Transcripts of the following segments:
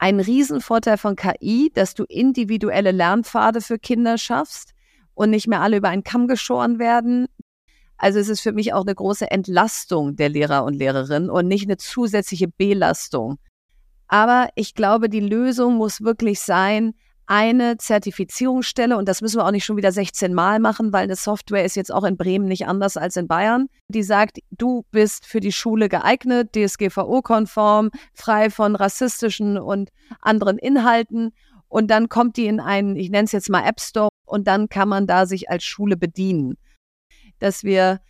ein Riesenvorteil von KI, dass du individuelle Lernpfade für Kinder schaffst und nicht mehr alle über einen Kamm geschoren werden. Also es ist für mich auch eine große Entlastung der Lehrer und Lehrerinnen und nicht eine zusätzliche Belastung. Aber ich glaube, die Lösung muss wirklich sein, eine Zertifizierungsstelle, und das müssen wir auch nicht schon wieder 16 Mal machen, weil eine Software ist jetzt auch in Bremen nicht anders als in Bayern, die sagt, du bist für die Schule geeignet, DSGVO-konform, frei von rassistischen und anderen Inhalten. Und dann kommt die in einen, ich nenne es jetzt mal App Store, und dann kann man da sich als Schule bedienen. Dass wir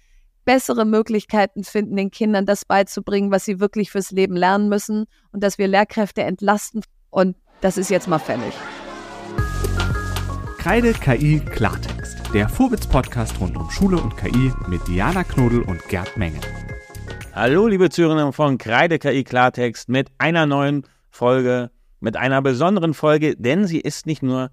bessere Möglichkeiten finden, den Kindern das beizubringen, was sie wirklich fürs Leben lernen müssen und dass wir Lehrkräfte entlasten. Und das ist jetzt mal fällig. Kreide KI Klartext, der Vorwitz-Podcast rund um Schule und KI mit Diana Knodel und Gerd Menge. Hallo, liebe Zuhörerinnen von Kreide KI Klartext mit einer neuen Folge, mit einer besonderen Folge, denn sie ist nicht nur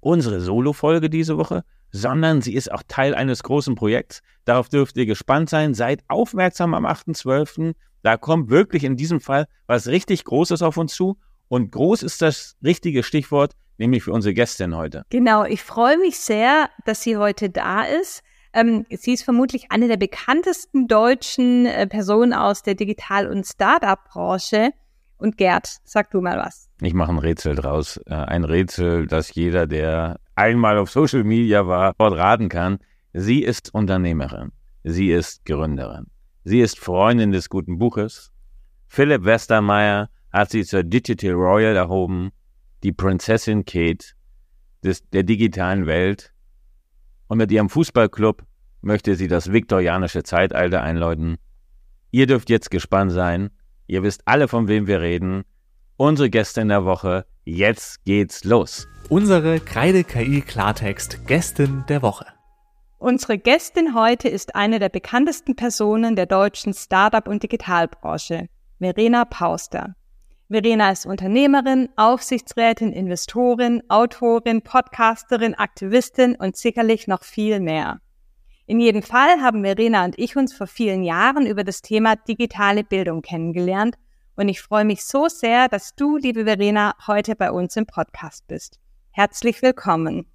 unsere Solo-Folge diese Woche, sondern sie ist auch Teil eines großen Projekts. Darauf dürft ihr gespannt sein. Seid aufmerksam am 8.12. Da kommt wirklich in diesem Fall was richtig Großes auf uns zu. Und groß ist das richtige Stichwort nämlich für unsere Gästin heute. Genau, ich freue mich sehr, dass sie heute da ist. Ähm, sie ist vermutlich eine der bekanntesten deutschen äh, Personen aus der Digital- und Startup-Branche. Und Gerd, sag du mal was. Ich mache ein Rätsel draus. Äh, ein Rätsel, das jeder, der einmal auf Social Media war, dort raten kann. Sie ist Unternehmerin. Sie ist Gründerin. Sie ist Freundin des guten Buches. Philipp Westermeier hat sie zur Digital Royal erhoben die Prinzessin Kate des, der digitalen Welt. Und mit ihrem Fußballclub möchte sie das viktorianische Zeitalter einläuten. Ihr dürft jetzt gespannt sein. Ihr wisst alle, von wem wir reden. Unsere Gäste in der Woche. Jetzt geht's los. Unsere Kreide KI Klartext Gästin der Woche. Unsere Gästin heute ist eine der bekanntesten Personen der deutschen Startup- und Digitalbranche, Verena Pauster. Verena ist Unternehmerin, Aufsichtsrätin, Investorin, Autorin, Podcasterin, Aktivistin und sicherlich noch viel mehr. In jedem Fall haben Verena und ich uns vor vielen Jahren über das Thema digitale Bildung kennengelernt und ich freue mich so sehr, dass du, liebe Verena, heute bei uns im Podcast bist. Herzlich willkommen.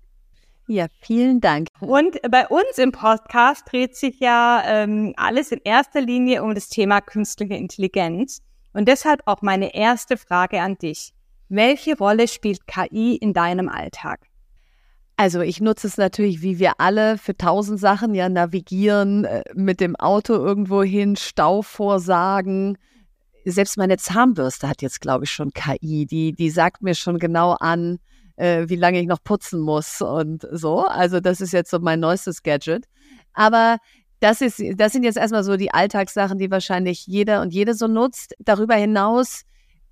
Ja, vielen Dank. Und bei uns im Podcast dreht sich ja ähm, alles in erster Linie um das Thema künstliche Intelligenz. Und deshalb auch meine erste Frage an dich. Welche Rolle spielt KI in deinem Alltag? Also ich nutze es natürlich wie wir alle für tausend Sachen, ja, navigieren, äh, mit dem Auto irgendwo hin, Stau vorsagen. Selbst meine Zahnbürste hat jetzt, glaube ich, schon KI. Die, die sagt mir schon genau an, äh, wie lange ich noch putzen muss und so. Also das ist jetzt so mein neuestes Gadget. Aber das ist, das sind jetzt erstmal so die Alltagssachen, die wahrscheinlich jeder und jede so nutzt. Darüber hinaus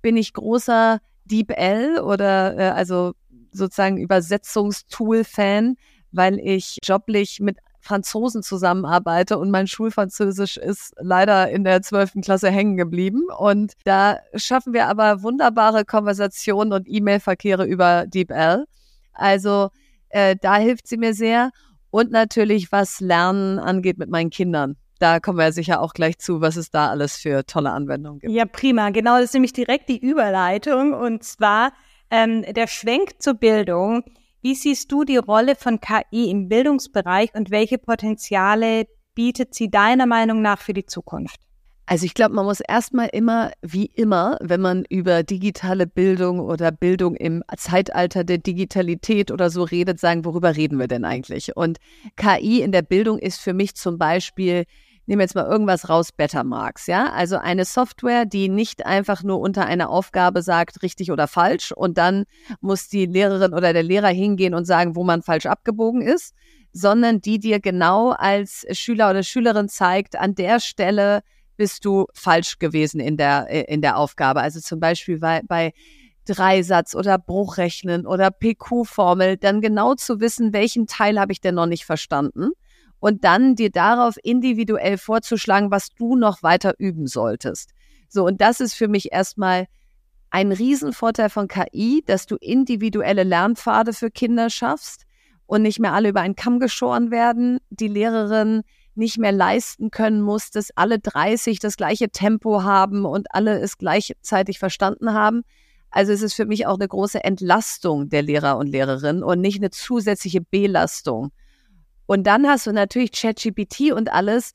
bin ich großer DeepL oder äh, also sozusagen Übersetzungstool-Fan, weil ich joblich mit Franzosen zusammenarbeite und mein Schulfranzösisch ist leider in der zwölften Klasse hängen geblieben. Und da schaffen wir aber wunderbare Konversationen und E-Mail-Verkehre über DeepL. Also äh, da hilft sie mir sehr und natürlich, was Lernen angeht mit meinen Kindern. Da kommen wir sicher auch gleich zu, was es da alles für tolle Anwendungen gibt. Ja, prima. Genau, das ist nämlich direkt die Überleitung. Und zwar ähm, der Schwenk zur Bildung. Wie siehst du die Rolle von KI im Bildungsbereich und welche Potenziale bietet sie deiner Meinung nach für die Zukunft? Also ich glaube, man muss erstmal immer, wie immer, wenn man über digitale Bildung oder Bildung im Zeitalter der Digitalität oder so redet, sagen, worüber reden wir denn eigentlich? Und KI in der Bildung ist für mich zum Beispiel, nehmen wir jetzt mal irgendwas raus, Bettermarks, ja? Also eine Software, die nicht einfach nur unter einer Aufgabe sagt, richtig oder falsch, und dann muss die Lehrerin oder der Lehrer hingehen und sagen, wo man falsch abgebogen ist, sondern die dir genau als Schüler oder Schülerin zeigt, an der Stelle bist du falsch gewesen in der, äh, in der Aufgabe. Also zum Beispiel bei, bei Dreisatz oder Bruchrechnen oder PQ-Formel, dann genau zu wissen, welchen Teil habe ich denn noch nicht verstanden und dann dir darauf individuell vorzuschlagen, was du noch weiter üben solltest. So, und das ist für mich erstmal ein Riesenvorteil von KI, dass du individuelle Lernpfade für Kinder schaffst und nicht mehr alle über einen Kamm geschoren werden. Die Lehrerin nicht mehr leisten können muss, dass alle 30 das gleiche Tempo haben und alle es gleichzeitig verstanden haben. Also es ist für mich auch eine große Entlastung der Lehrer und Lehrerinnen und nicht eine zusätzliche Belastung. Und dann hast du natürlich ChatGPT und alles.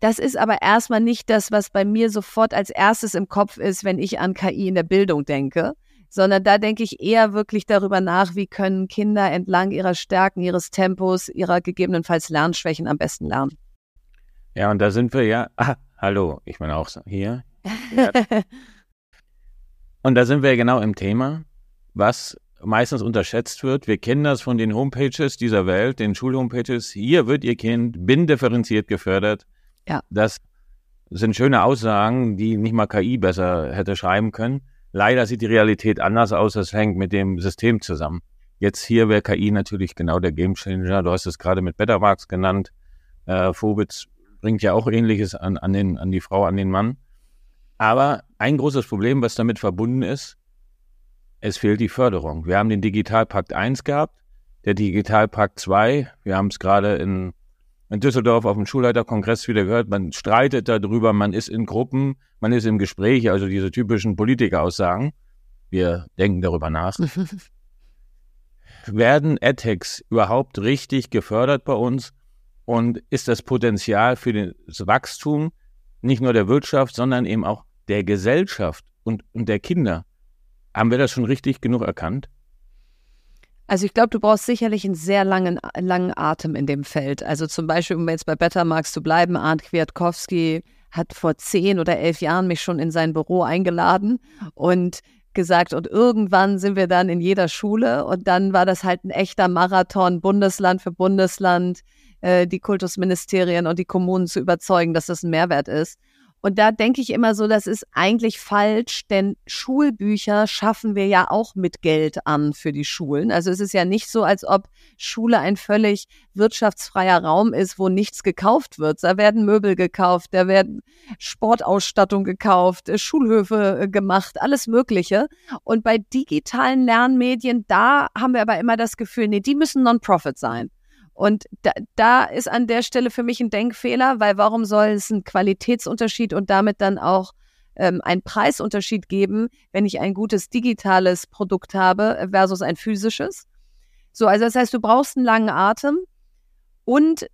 Das ist aber erstmal nicht das, was bei mir sofort als erstes im Kopf ist, wenn ich an KI in der Bildung denke, sondern da denke ich eher wirklich darüber nach, wie können Kinder entlang ihrer Stärken, ihres Tempos, ihrer gegebenenfalls Lernschwächen am besten lernen. Ja, und da sind wir ja, ah, hallo, ich meine auch hier. Ja. und da sind wir ja genau im Thema, was meistens unterschätzt wird. Wir kennen das von den Homepages dieser Welt, den Schulhomepages. Hier wird Ihr Kind bindifferenziert gefördert. Ja. Das sind schöne Aussagen, die nicht mal KI besser hätte schreiben können. Leider sieht die Realität anders aus. Das hängt mit dem System zusammen. Jetzt hier wäre KI natürlich genau der Gamechanger. Du hast es gerade mit Bettermarks genannt. Äh, Vobitz bringt ja auch Ähnliches an, an, den, an die Frau, an den Mann. Aber ein großes Problem, was damit verbunden ist, es fehlt die Förderung. Wir haben den Digitalpakt 1 gehabt, der Digitalpakt 2, wir haben es gerade in, in Düsseldorf auf dem Schulleiterkongress wieder gehört, man streitet darüber, man ist in Gruppen, man ist im Gespräch, also diese typischen Politikeraussagen. Wir denken darüber nach. Werden AdTechs überhaupt richtig gefördert bei uns? Und ist das Potenzial für das Wachstum nicht nur der Wirtschaft, sondern eben auch der Gesellschaft und, und der Kinder haben wir das schon richtig genug erkannt? Also ich glaube, du brauchst sicherlich einen sehr langen, langen Atem in dem Feld. Also zum Beispiel, um jetzt bei Bettermarks zu bleiben, Arndt Kwiatkowski hat vor zehn oder elf Jahren mich schon in sein Büro eingeladen und gesagt, und irgendwann sind wir dann in jeder Schule und dann war das halt ein echter Marathon, Bundesland für Bundesland, äh, die Kultusministerien und die Kommunen zu überzeugen, dass das ein Mehrwert ist. Und da denke ich immer so, das ist eigentlich falsch, denn Schulbücher schaffen wir ja auch mit Geld an für die Schulen. Also es ist ja nicht so, als ob Schule ein völlig wirtschaftsfreier Raum ist, wo nichts gekauft wird. Da werden Möbel gekauft, da werden Sportausstattung gekauft, äh, Schulhöfe äh, gemacht, alles Mögliche. Und bei digitalen Lernmedien, da haben wir aber immer das Gefühl, nee, die müssen Non-Profit sein. Und da, da ist an der Stelle für mich ein Denkfehler, weil warum soll es einen Qualitätsunterschied und damit dann auch ähm, einen Preisunterschied geben, wenn ich ein gutes digitales Produkt habe versus ein physisches? So, also das heißt, du brauchst einen langen Atem und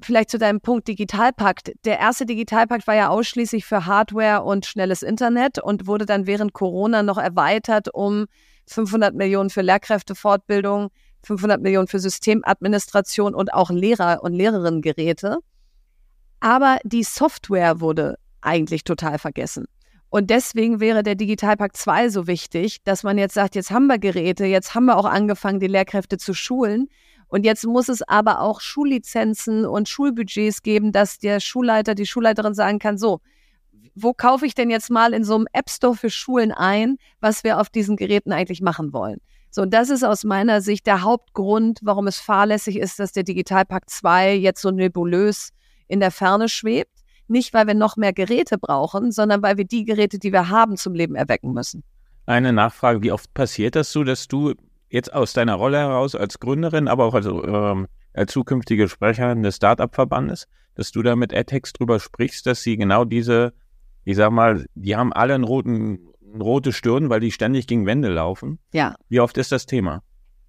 vielleicht zu deinem Punkt Digitalpakt. Der erste Digitalpakt war ja ausschließlich für Hardware und schnelles Internet und wurde dann während Corona noch erweitert um 500 Millionen für Lehrkräftefortbildung, 500 Millionen für Systemadministration und auch Lehrer- und Lehrerinnengeräte. Aber die Software wurde eigentlich total vergessen. Und deswegen wäre der Digitalpakt 2 so wichtig, dass man jetzt sagt, jetzt haben wir Geräte, jetzt haben wir auch angefangen, die Lehrkräfte zu schulen. Und jetzt muss es aber auch Schullizenzen und Schulbudgets geben, dass der Schulleiter, die Schulleiterin sagen kann, so, wo kaufe ich denn jetzt mal in so einem App Store für Schulen ein, was wir auf diesen Geräten eigentlich machen wollen? So, das ist aus meiner Sicht der Hauptgrund, warum es fahrlässig ist, dass der Digitalpakt 2 jetzt so nebulös in der Ferne schwebt. Nicht, weil wir noch mehr Geräte brauchen, sondern weil wir die Geräte, die wir haben, zum Leben erwecken müssen. Eine Nachfrage, wie oft passiert das so, dass du jetzt aus deiner Rolle heraus als Gründerin, aber auch als, ähm, als zukünftige Sprecherin des Startup-Verbandes, dass du da mit AdTex drüber sprichst, dass sie genau diese, ich sag mal, die haben alle einen roten rote Stirn, weil die ständig gegen Wände laufen. Ja. Wie oft ist das Thema?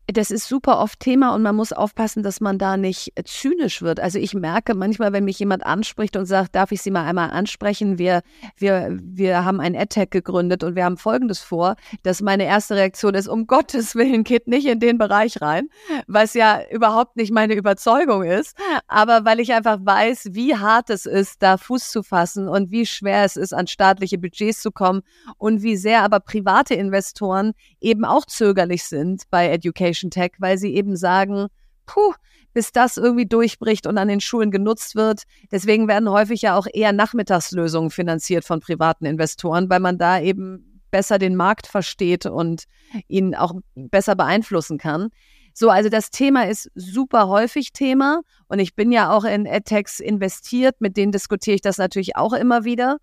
Das ist super oft Thema und man muss aufpassen, dass man da nicht zynisch wird. Also ich merke manchmal, wenn mich jemand anspricht und sagt, darf ich Sie mal einmal ansprechen? Wir, wir, wir haben ein AdTech gegründet und wir haben Folgendes vor, dass meine erste Reaktion ist, um Gottes Willen, geht nicht in den Bereich rein, was ja überhaupt nicht meine Überzeugung ist, aber weil ich einfach weiß, wie hart es ist, da Fuß zu fassen und wie schwer es ist, an staatliche Budgets zu kommen und wie sehr aber private Investoren eben auch zögerlich sind bei Education Education Tech, weil sie eben sagen, puh, bis das irgendwie durchbricht und an den Schulen genutzt wird. Deswegen werden häufig ja auch eher Nachmittagslösungen finanziert von privaten Investoren, weil man da eben besser den Markt versteht und ihn auch besser beeinflussen kann. So, also das Thema ist super häufig Thema und ich bin ja auch in EdTechs investiert, mit denen diskutiere ich das natürlich auch immer wieder.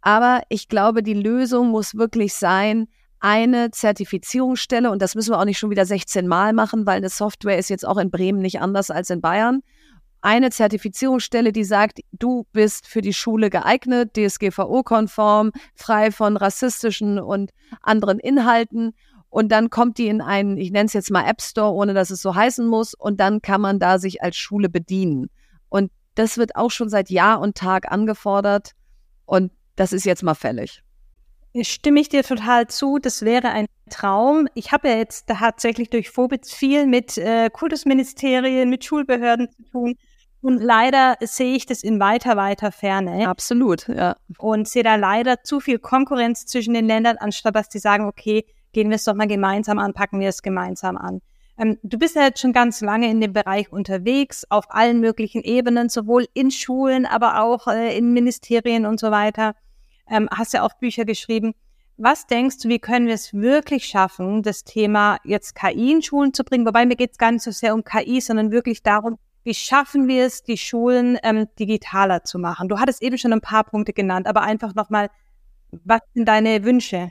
Aber ich glaube, die Lösung muss wirklich sein, eine Zertifizierungsstelle und das müssen wir auch nicht schon wieder 16 Mal machen, weil eine Software ist jetzt auch in Bremen nicht anders als in Bayern. eine Zertifizierungsstelle, die sagt, du bist für die Schule geeignet, DSGVO-konform, frei von rassistischen und anderen Inhalten. Und dann kommt die in einen, ich nenne es jetzt mal App Store, ohne dass es so heißen muss. Und dann kann man da sich als Schule bedienen. Und das wird auch schon seit Jahr und Tag angefordert. Und das ist jetzt mal fällig. Stimme ich dir total zu. Das wäre ein Traum. Ich habe ja jetzt tatsächlich durch Vobitz viel mit äh, Kultusministerien, mit Schulbehörden zu tun. Und leider sehe ich das in weiter, weiter Ferne. Absolut, ja. Und sehe da leider zu viel Konkurrenz zwischen den Ländern, anstatt dass die sagen, okay, gehen wir es doch mal gemeinsam an, packen wir es gemeinsam an. Ähm, du bist ja jetzt schon ganz lange in dem Bereich unterwegs, auf allen möglichen Ebenen, sowohl in Schulen, aber auch äh, in Ministerien und so weiter. Ähm, hast ja auch Bücher geschrieben. Was denkst du, wie können wir es wirklich schaffen, das Thema jetzt KI in Schulen zu bringen? Wobei mir geht es gar nicht so sehr um KI, sondern wirklich darum, wie schaffen wir es, die Schulen ähm, digitaler zu machen? Du hattest eben schon ein paar Punkte genannt, aber einfach nochmal, was sind deine Wünsche?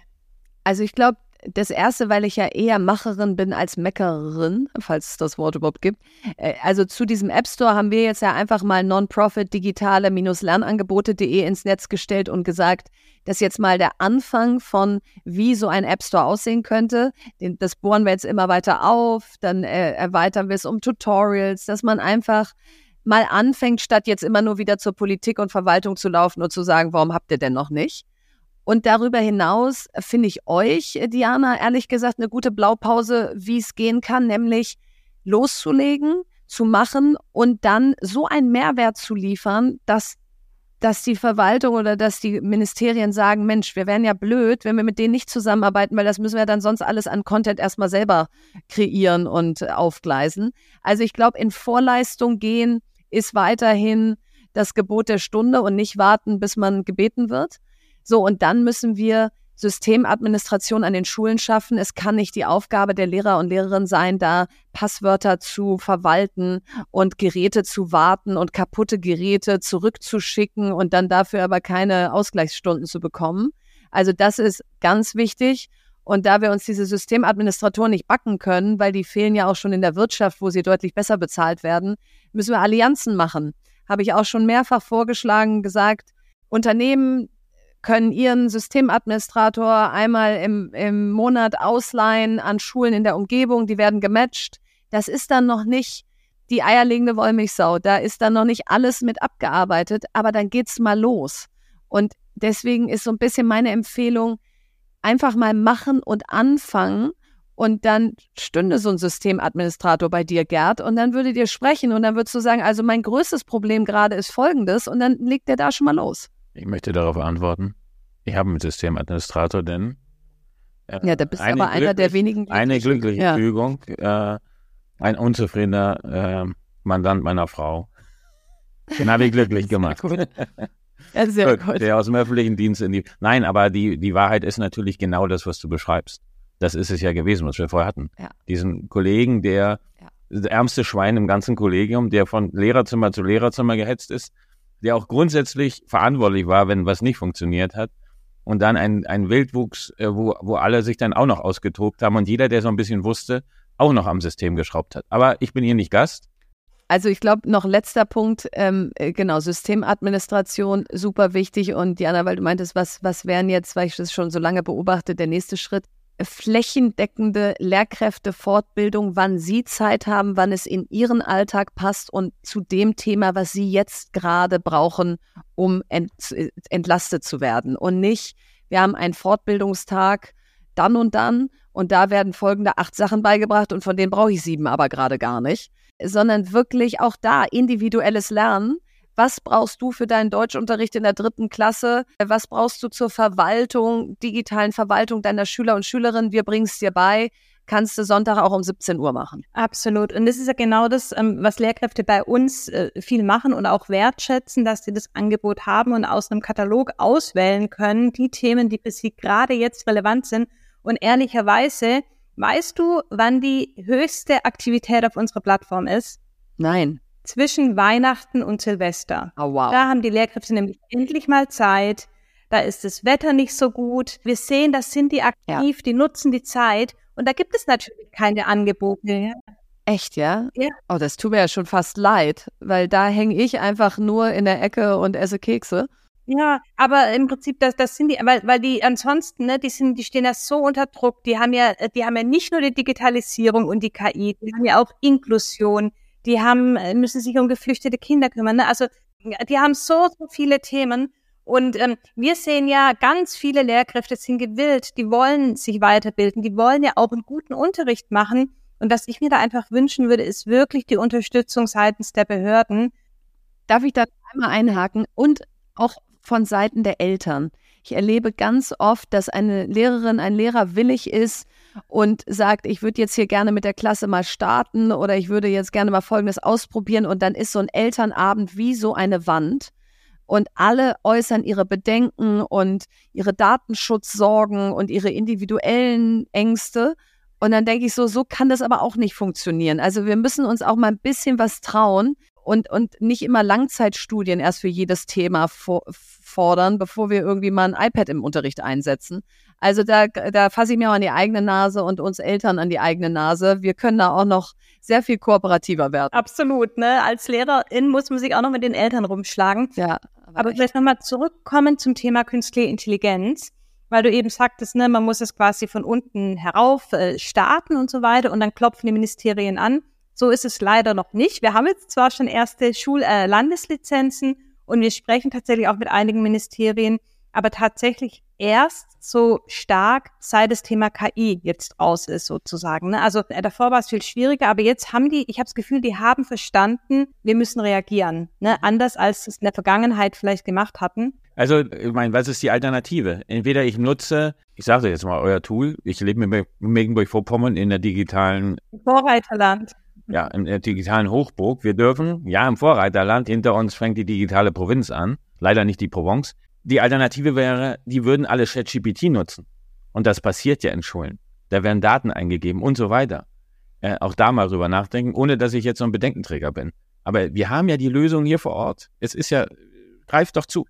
Also ich glaube, das erste, weil ich ja eher Macherin bin als Meckerin, falls es das Wort überhaupt gibt. Äh, also zu diesem App Store haben wir jetzt ja einfach mal Non-Profit digitale-lernangebote.de ins Netz gestellt und gesagt, das ist jetzt mal der Anfang von, wie so ein App Store aussehen könnte. Das bohren wir jetzt immer weiter auf, dann äh, erweitern wir es um Tutorials, dass man einfach mal anfängt, statt jetzt immer nur wieder zur Politik und Verwaltung zu laufen und zu sagen, warum habt ihr denn noch nicht? Und darüber hinaus finde ich euch, Diana, ehrlich gesagt, eine gute Blaupause, wie es gehen kann, nämlich loszulegen, zu machen und dann so einen Mehrwert zu liefern, dass dass die Verwaltung oder dass die Ministerien sagen, Mensch, wir wären ja blöd, wenn wir mit denen nicht zusammenarbeiten, weil das müssen wir dann sonst alles an Content erstmal selber kreieren und aufgleisen. Also ich glaube, in Vorleistung gehen ist weiterhin das Gebot der Stunde und nicht warten, bis man gebeten wird. So, und dann müssen wir Systemadministration an den Schulen schaffen. Es kann nicht die Aufgabe der Lehrer und Lehrerinnen sein, da Passwörter zu verwalten und Geräte zu warten und kaputte Geräte zurückzuschicken und dann dafür aber keine Ausgleichsstunden zu bekommen. Also das ist ganz wichtig. Und da wir uns diese Systemadministratoren nicht backen können, weil die fehlen ja auch schon in der Wirtschaft, wo sie deutlich besser bezahlt werden, müssen wir Allianzen machen. Habe ich auch schon mehrfach vorgeschlagen, gesagt, Unternehmen, können ihren Systemadministrator einmal im, im Monat ausleihen an Schulen in der Umgebung, die werden gematcht. Das ist dann noch nicht die eierlegende Wollmilchsau, da ist dann noch nicht alles mit abgearbeitet, aber dann geht's mal los. Und deswegen ist so ein bisschen meine Empfehlung, einfach mal machen und anfangen und dann stünde so ein Systemadministrator bei dir, Gerd, und dann würde dir sprechen und dann würdest du sagen, also mein größtes Problem gerade ist folgendes und dann legt der da schon mal los. Ich möchte darauf antworten. Ich habe einen Systemadministrator, denn äh, ja, da bist aber einer der wenigen. Eine glückliche ja. Fügung, äh, ein unzufriedener äh, Mandant meiner Frau. Den habe ich glücklich gemacht. Ja, sehr gut. Der aus dem öffentlichen Dienst in die. Nein, aber die, die Wahrheit ist natürlich genau das, was du beschreibst. Das ist es ja gewesen, was wir vorher hatten. Ja. Diesen Kollegen, der ja. das ärmste Schwein im ganzen Kollegium, der von Lehrerzimmer zu Lehrerzimmer gehetzt ist, der auch grundsätzlich verantwortlich war, wenn was nicht funktioniert hat. Und dann ein, ein Wildwuchs, äh, wo, wo alle sich dann auch noch ausgetobt haben und jeder, der so ein bisschen wusste, auch noch am System geschraubt hat. Aber ich bin hier nicht Gast. Also ich glaube, noch letzter Punkt, ähm, äh, genau, Systemadministration, super wichtig. Und Diana, weil du meintest, was, was wären jetzt, weil ich das schon so lange beobachte, der nächste Schritt? Flächendeckende Lehrkräftefortbildung, wann Sie Zeit haben, wann es in Ihren Alltag passt und zu dem Thema, was Sie jetzt gerade brauchen, um ent, entlastet zu werden. Und nicht, wir haben einen Fortbildungstag dann und dann und da werden folgende acht Sachen beigebracht und von denen brauche ich sieben aber gerade gar nicht, sondern wirklich auch da individuelles Lernen was brauchst du für deinen Deutschunterricht in der dritten Klasse? Was brauchst du zur Verwaltung, digitalen Verwaltung deiner Schüler und Schülerinnen? Wir bringen es dir bei kannst du Sonntag auch um 17 Uhr machen. Absolut. Und das ist ja genau das, ähm, was Lehrkräfte bei uns äh, viel machen und auch wertschätzen, dass sie das Angebot haben und aus einem Katalog auswählen können, die Themen, die für sie gerade jetzt relevant sind. Und ehrlicherweise, weißt du, wann die höchste Aktivität auf unserer Plattform ist? Nein zwischen Weihnachten und Silvester. Oh, wow. Da haben die Lehrkräfte nämlich endlich mal Zeit. Da ist das Wetter nicht so gut. Wir sehen, das sind die aktiv, ja. die nutzen die Zeit. Und da gibt es natürlich keine Angebote. Echt, ja? Ja. Oh, das tut mir ja schon fast leid, weil da hänge ich einfach nur in der Ecke und esse Kekse. Ja, aber im Prinzip, das, das sind die, weil, weil die ansonsten, ne, die sind, die stehen ja so unter Druck. Die haben ja, die haben ja nicht nur die Digitalisierung und die KI, die haben ja auch Inklusion. Die haben, äh, müssen sich um geflüchtete Kinder kümmern. Ne? Also, die haben so, so viele Themen. Und ähm, wir sehen ja, ganz viele Lehrkräfte sind gewillt, die wollen sich weiterbilden, die wollen ja auch einen guten Unterricht machen. Und was ich mir da einfach wünschen würde, ist wirklich die Unterstützung seitens der Behörden. Darf ich da einmal einhaken? Und auch von Seiten der Eltern. Ich erlebe ganz oft, dass eine Lehrerin, ein Lehrer willig ist und sagt, ich würde jetzt hier gerne mit der Klasse mal starten oder ich würde jetzt gerne mal Folgendes ausprobieren und dann ist so ein Elternabend wie so eine Wand und alle äußern ihre Bedenken und ihre Datenschutzsorgen und ihre individuellen Ängste. Und dann denke ich so, so kann das aber auch nicht funktionieren. Also wir müssen uns auch mal ein bisschen was trauen und, und nicht immer Langzeitstudien erst für jedes Thema fordern, bevor wir irgendwie mal ein iPad im Unterricht einsetzen. Also da, da fasse ich mir auch an die eigene Nase und uns Eltern an die eigene Nase. Wir können da auch noch sehr viel kooperativer werden. Absolut, ne? Als Lehrerin muss man sich auch noch mit den Eltern rumschlagen. Ja. Aber, aber vielleicht nochmal zurückkommen zum Thema künstliche Intelligenz, weil du eben sagtest, ne, man muss es quasi von unten herauf äh, starten und so weiter und dann klopfen die Ministerien an. So ist es leider noch nicht. Wir haben jetzt zwar schon erste Schul-Landeslizenzen äh, und wir sprechen tatsächlich auch mit einigen Ministerien, aber tatsächlich erst so stark, seit das Thema KI jetzt raus ist sozusagen. Ne? Also äh, davor war es viel schwieriger, aber jetzt haben die, ich habe das Gefühl, die haben verstanden, wir müssen reagieren, ne? anders als sie es in der Vergangenheit vielleicht gemacht hatten. Also, ich meine, was ist die Alternative? Entweder ich nutze, ich sage jetzt mal, euer Tool, ich lebe in Mecklenburg-Vorpommern in der digitalen Vorreiterland ja, in der digitalen Hochburg. Wir dürfen, ja, im Vorreiterland, hinter uns fängt die digitale Provinz an, leider nicht die Provence. Die Alternative wäre, die würden alle ChatGPT nutzen. Und das passiert ja in Schulen. Da werden Daten eingegeben und so weiter. Äh, auch da mal drüber nachdenken, ohne dass ich jetzt so ein Bedenkenträger bin. Aber wir haben ja die Lösung hier vor Ort. Es ist ja, greift doch zu.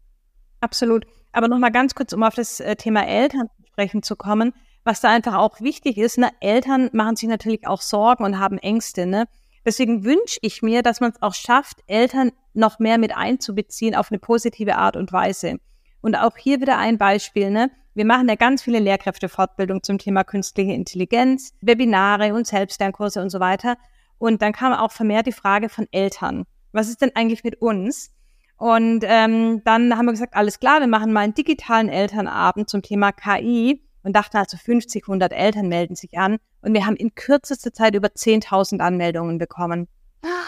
Absolut. Aber nochmal ganz kurz, um auf das äh, Thema Eltern sprechen zu kommen was da einfach auch wichtig ist, ne, Eltern machen sich natürlich auch Sorgen und haben Ängste, ne? Deswegen wünsche ich mir, dass man es auch schafft, Eltern noch mehr mit einzubeziehen auf eine positive Art und Weise. Und auch hier wieder ein Beispiel, ne? Wir machen ja ganz viele Lehrkräftefortbildung zum Thema künstliche Intelligenz, Webinare und Selbstlernkurse und so weiter. Und dann kam auch vermehrt die Frage von Eltern. Was ist denn eigentlich mit uns? Und ähm, dann haben wir gesagt, alles klar, wir machen mal einen digitalen Elternabend zum Thema KI und dachten also 50, 100 Eltern melden sich an und wir haben in kürzester Zeit über 10.000 Anmeldungen bekommen.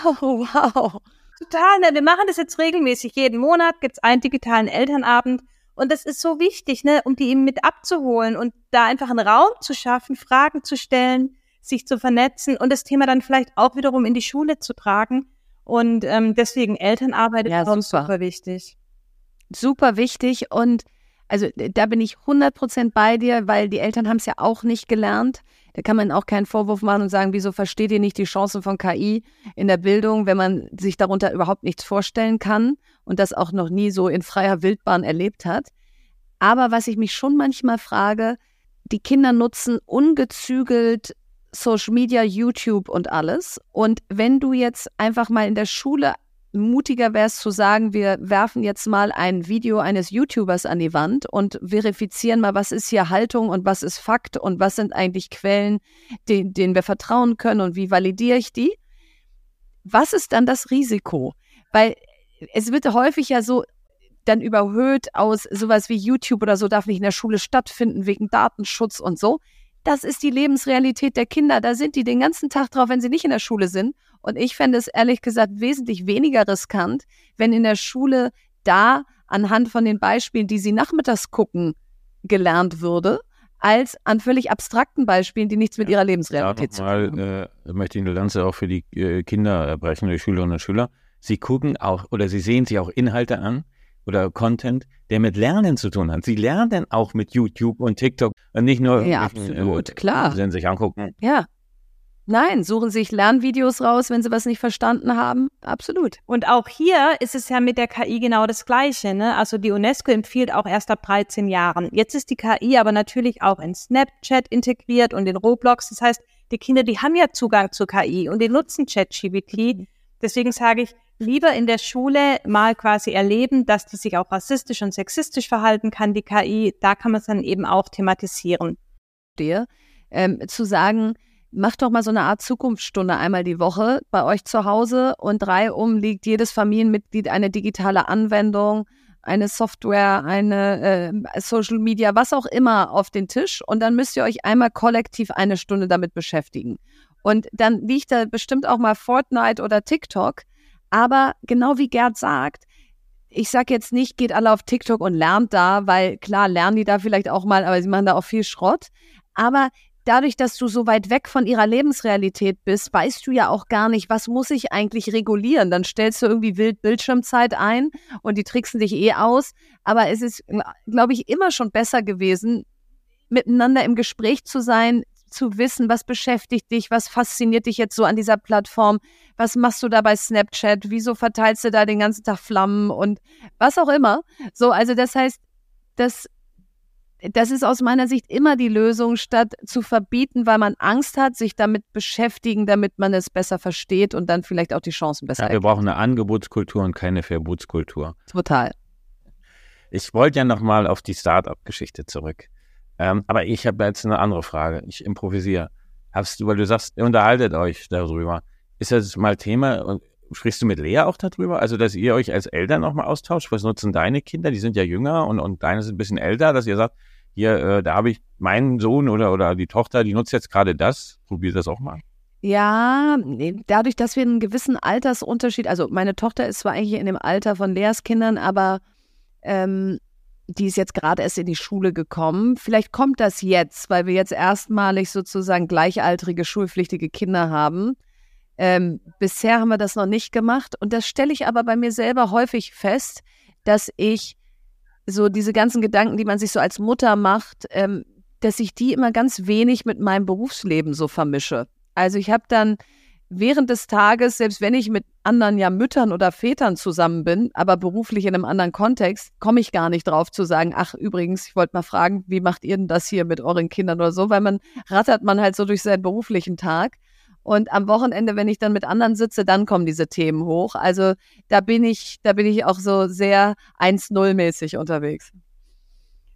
Oh, wow. Total, ne? Wir machen das jetzt regelmäßig. Jeden Monat gibt's einen digitalen Elternabend und das ist so wichtig, ne, um die eben mit abzuholen und da einfach einen Raum zu schaffen, Fragen zu stellen, sich zu vernetzen und das Thema dann vielleicht auch wiederum in die Schule zu tragen. Und ähm, deswegen Elternarbeit ja, ist super. super wichtig. Super wichtig und also da bin ich 100 Prozent bei dir, weil die Eltern haben es ja auch nicht gelernt. Da kann man auch keinen Vorwurf machen und sagen, wieso versteht ihr nicht die Chancen von KI in der Bildung, wenn man sich darunter überhaupt nichts vorstellen kann und das auch noch nie so in freier Wildbahn erlebt hat. Aber was ich mich schon manchmal frage, die Kinder nutzen ungezügelt Social Media, YouTube und alles. Und wenn du jetzt einfach mal in der Schule mutiger wäre es zu sagen, wir werfen jetzt mal ein Video eines YouTubers an die Wand und verifizieren mal, was ist hier Haltung und was ist Fakt und was sind eigentlich Quellen, denen, denen wir vertrauen können und wie validiere ich die? Was ist dann das Risiko? Weil es wird häufig ja so dann überhöht aus sowas wie YouTube oder so darf nicht in der Schule stattfinden wegen Datenschutz und so. Das ist die Lebensrealität der Kinder. Da sind die den ganzen Tag drauf, wenn sie nicht in der Schule sind. Und ich fände es ehrlich gesagt wesentlich weniger riskant, wenn in der Schule da anhand von den Beispielen, die sie nachmittags gucken, gelernt würde, als an völlig abstrakten Beispielen, die nichts mit ihrer Lebensrealität zu tun haben. Äh, möchte ich eine Lanze auch für die äh, Kinder brechen, die Schülerinnen und Schüler. Sie gucken auch oder sie sehen sich auch Inhalte an oder Content, der mit Lernen zu tun hat. Sie lernen auch mit YouTube und TikTok und nicht nur ja, absolut, äh, klar. Sie sich angucken. Ja, Nein, suchen sich Lernvideos raus, wenn sie was nicht verstanden haben. Absolut. Und auch hier ist es ja mit der KI genau das Gleiche. Ne? Also die UNESCO empfiehlt auch erst ab 13 Jahren. Jetzt ist die KI aber natürlich auch in Snapchat integriert und in Roblox. Das heißt, die Kinder, die haben ja Zugang zur KI und die nutzen ChatGPT. Deswegen sage ich, lieber in der Schule mal quasi erleben, dass die sich auch rassistisch und sexistisch verhalten kann, die KI. Da kann man es dann eben auch thematisieren. Der, ähm, zu sagen, macht doch mal so eine Art Zukunftsstunde einmal die Woche bei euch zu Hause und drei um liegt jedes Familienmitglied eine digitale Anwendung, eine Software, eine äh, Social Media, was auch immer auf den Tisch und dann müsst ihr euch einmal kollektiv eine Stunde damit beschäftigen. Und dann liegt da bestimmt auch mal Fortnite oder TikTok, aber genau wie Gerd sagt, ich sag jetzt nicht, geht alle auf TikTok und lernt da, weil klar lernen die da vielleicht auch mal, aber sie machen da auch viel Schrott. Aber dadurch, dass du so weit weg von ihrer Lebensrealität bist, weißt du ja auch gar nicht, was muss ich eigentlich regulieren. Dann stellst du irgendwie wild Bildschirmzeit ein und die tricksen dich eh aus. Aber es ist, glaube ich, immer schon besser gewesen, miteinander im Gespräch zu sein, zu wissen, was beschäftigt dich, was fasziniert dich jetzt so an dieser Plattform, was machst du da bei Snapchat, wieso verteilst du da den ganzen Tag Flammen und was auch immer. So, also das heißt, das das ist aus meiner Sicht immer die Lösung, statt zu verbieten, weil man Angst hat, sich damit beschäftigen, damit man es besser versteht und dann vielleicht auch die Chancen besser ja, Wir brauchen eine Angebotskultur und keine Verbotskultur. Total. Ich wollte ja nochmal auf die Start-up-Geschichte zurück. Ähm, aber ich habe jetzt eine andere Frage. Ich improvisiere. Hast du, weil du sagst, unterhaltet euch darüber. Ist das mal Thema und sprichst du mit Lea auch darüber? Also, dass ihr euch als Eltern nochmal austauscht? Was nutzen deine Kinder? Die sind ja jünger und, und deine sind ein bisschen älter, dass ihr sagt, hier, äh, da habe ich meinen Sohn oder, oder die Tochter, die nutzt jetzt gerade das. Probier das auch mal. Ja, dadurch, dass wir einen gewissen Altersunterschied, also meine Tochter ist zwar eigentlich in dem Alter von Leas Kindern, aber ähm, die ist jetzt gerade erst in die Schule gekommen. Vielleicht kommt das jetzt, weil wir jetzt erstmalig sozusagen gleichaltrige schulpflichtige Kinder haben. Ähm, bisher haben wir das noch nicht gemacht und das stelle ich aber bei mir selber häufig fest, dass ich so diese ganzen Gedanken, die man sich so als Mutter macht, ähm, dass ich die immer ganz wenig mit meinem Berufsleben so vermische. Also ich habe dann während des Tages, selbst wenn ich mit anderen ja Müttern oder Vätern zusammen bin, aber beruflich in einem anderen Kontext, komme ich gar nicht drauf zu sagen, ach übrigens, ich wollte mal fragen, wie macht ihr denn das hier mit euren Kindern oder so, weil man rattert man halt so durch seinen beruflichen Tag. Und am Wochenende, wenn ich dann mit anderen sitze, dann kommen diese Themen hoch. Also da bin ich, da bin ich auch so sehr 1-0-mäßig unterwegs.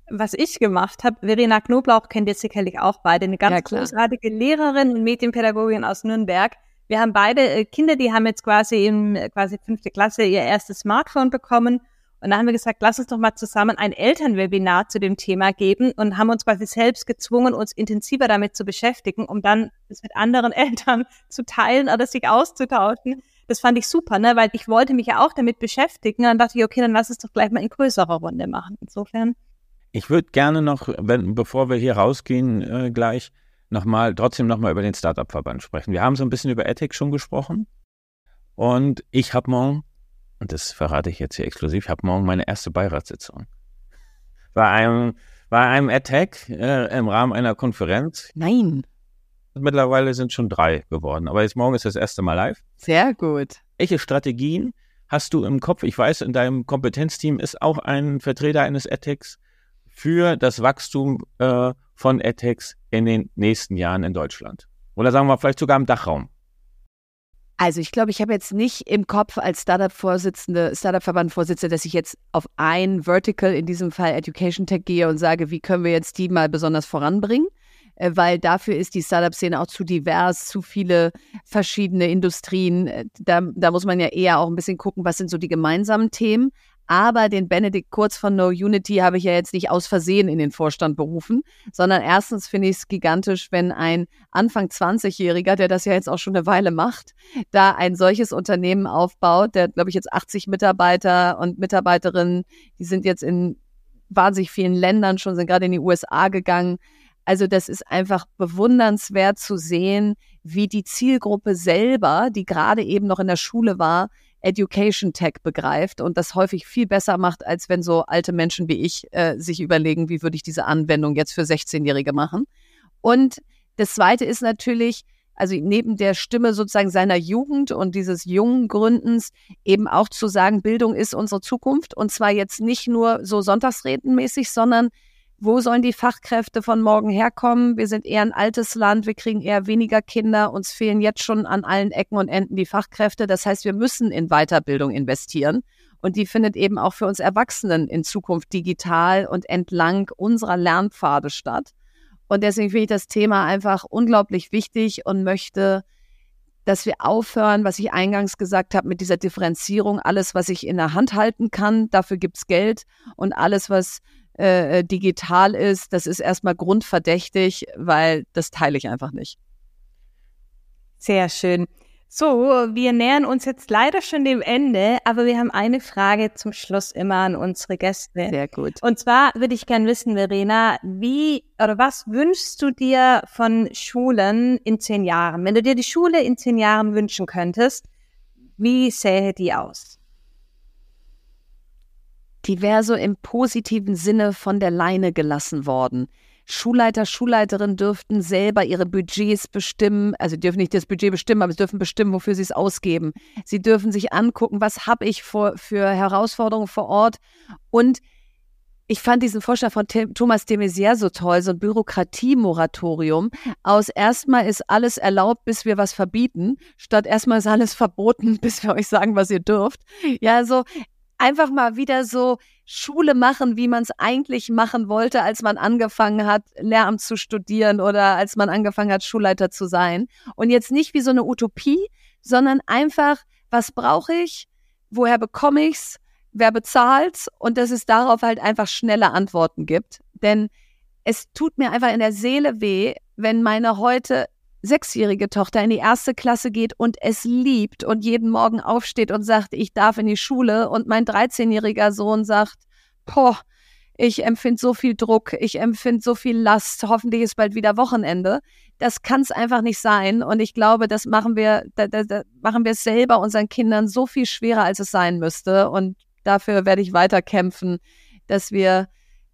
Was ich gemacht habe, Verena Knoblauch kennt ihr sicherlich auch beide, eine ganz ja, großartige Lehrerin und Medienpädagogin aus Nürnberg. Wir haben beide äh, Kinder, die haben jetzt quasi in quasi fünfte Klasse ihr erstes Smartphone bekommen und da haben wir gesagt, lass uns doch mal zusammen ein Elternwebinar zu dem Thema geben und haben uns quasi selbst gezwungen, uns intensiver damit zu beschäftigen, um dann das mit anderen Eltern zu teilen oder sich auszutauschen. Das fand ich super, ne? weil ich wollte mich ja auch damit beschäftigen. Und dann dachte ich, okay, dann lass es doch gleich mal in größerer Runde machen. Insofern. Ich würde gerne noch, wenn, bevor wir hier rausgehen, äh, gleich nochmal, trotzdem nochmal über den Startup-Verband sprechen. Wir haben so ein bisschen über Ethic schon gesprochen. Und ich habe morgen und das verrate ich jetzt hier exklusiv, ich habe morgen meine erste Beiratssitzung. Bei einem, bei einem Attack äh, im Rahmen einer Konferenz. Nein. Mittlerweile sind schon drei geworden, aber jetzt morgen ist das erste Mal live. Sehr gut. Welche Strategien hast du im Kopf? Ich weiß, in deinem Kompetenzteam ist auch ein Vertreter eines AdTechs für das Wachstum äh, von AdTechs in den nächsten Jahren in Deutschland. Oder sagen wir vielleicht sogar im Dachraum. Also ich glaube, ich habe jetzt nicht im Kopf als Startup-Vorsitzende, Startup-Verband-Vorsitzende, dass ich jetzt auf ein Vertical, in diesem Fall Education Tech, gehe und sage, wie können wir jetzt die mal besonders voranbringen äh, weil dafür ist die Startup-Szene auch zu divers, zu viele verschiedene Industrien. Äh, da, da muss man ja eher auch ein bisschen gucken, was sind so die gemeinsamen Themen. Aber den Benedikt Kurz von No Unity habe ich ja jetzt nicht aus Versehen in den Vorstand berufen, sondern erstens finde ich es gigantisch, wenn ein Anfang 20-Jähriger, der das ja jetzt auch schon eine Weile macht, da ein solches Unternehmen aufbaut, der glaube ich jetzt 80 Mitarbeiter und Mitarbeiterinnen, die sind jetzt in wahnsinnig vielen Ländern schon, sind gerade in die USA gegangen. Also das ist einfach bewundernswert zu sehen, wie die Zielgruppe selber, die gerade eben noch in der Schule war, Education Tech begreift und das häufig viel besser macht, als wenn so alte Menschen wie ich äh, sich überlegen, wie würde ich diese Anwendung jetzt für 16-Jährige machen. Und das Zweite ist natürlich, also neben der Stimme sozusagen seiner Jugend und dieses jungen Gründens eben auch zu sagen, Bildung ist unsere Zukunft und zwar jetzt nicht nur so sonntagsredenmäßig, sondern wo sollen die Fachkräfte von morgen herkommen? Wir sind eher ein altes Land, wir kriegen eher weniger Kinder, uns fehlen jetzt schon an allen Ecken und Enden die Fachkräfte. Das heißt, wir müssen in Weiterbildung investieren. Und die findet eben auch für uns Erwachsenen in Zukunft digital und entlang unserer Lernpfade statt. Und deswegen finde ich das Thema einfach unglaublich wichtig und möchte, dass wir aufhören, was ich eingangs gesagt habe, mit dieser Differenzierung. Alles, was ich in der Hand halten kann, dafür gibt's Geld. Und alles, was äh, äh, digital ist, das ist erstmal grundverdächtig, weil das teile ich einfach nicht. Sehr schön. So, wir nähern uns jetzt leider schon dem Ende, aber wir haben eine Frage zum Schluss immer an unsere Gäste. Sehr gut. Und zwar würde ich gerne wissen, Verena, wie oder was wünschst du dir von Schulen in zehn Jahren? Wenn du dir die Schule in zehn Jahren wünschen könntest, wie sähe die aus? Die wäre so im positiven Sinne von der Leine gelassen worden. Schulleiter, Schulleiterinnen dürften selber ihre Budgets bestimmen, also dürfen nicht das Budget bestimmen, aber sie dürfen bestimmen, wofür sie es ausgeben. Sie dürfen sich angucken, was habe ich für, für Herausforderungen vor Ort. Und ich fand diesen Vorschlag von Thomas de Maizière so toll, so ein Bürokratiemoratorium. Aus erstmal ist alles erlaubt, bis wir was verbieten, statt erstmal ist alles verboten, bis wir euch sagen, was ihr dürft. Ja, also einfach mal wieder so Schule machen, wie man es eigentlich machen wollte, als man angefangen hat, Lehramt zu studieren oder als man angefangen hat, Schulleiter zu sein. Und jetzt nicht wie so eine Utopie, sondern einfach, was brauche ich? Woher bekomme ich's? Wer bezahlt's? Und dass es darauf halt einfach schnelle Antworten gibt. Denn es tut mir einfach in der Seele weh, wenn meine heute sechsjährige Tochter in die erste Klasse geht und es liebt und jeden Morgen aufsteht und sagt, ich darf in die Schule und mein 13-jähriger Sohn sagt, boah, ich empfinde so viel Druck, ich empfinde so viel Last, hoffentlich ist bald wieder Wochenende. Das kann es einfach nicht sein. Und ich glaube, das machen wir, da, da, da machen wir es selber unseren Kindern so viel schwerer, als es sein müsste. Und dafür werde ich weiter kämpfen, dass wir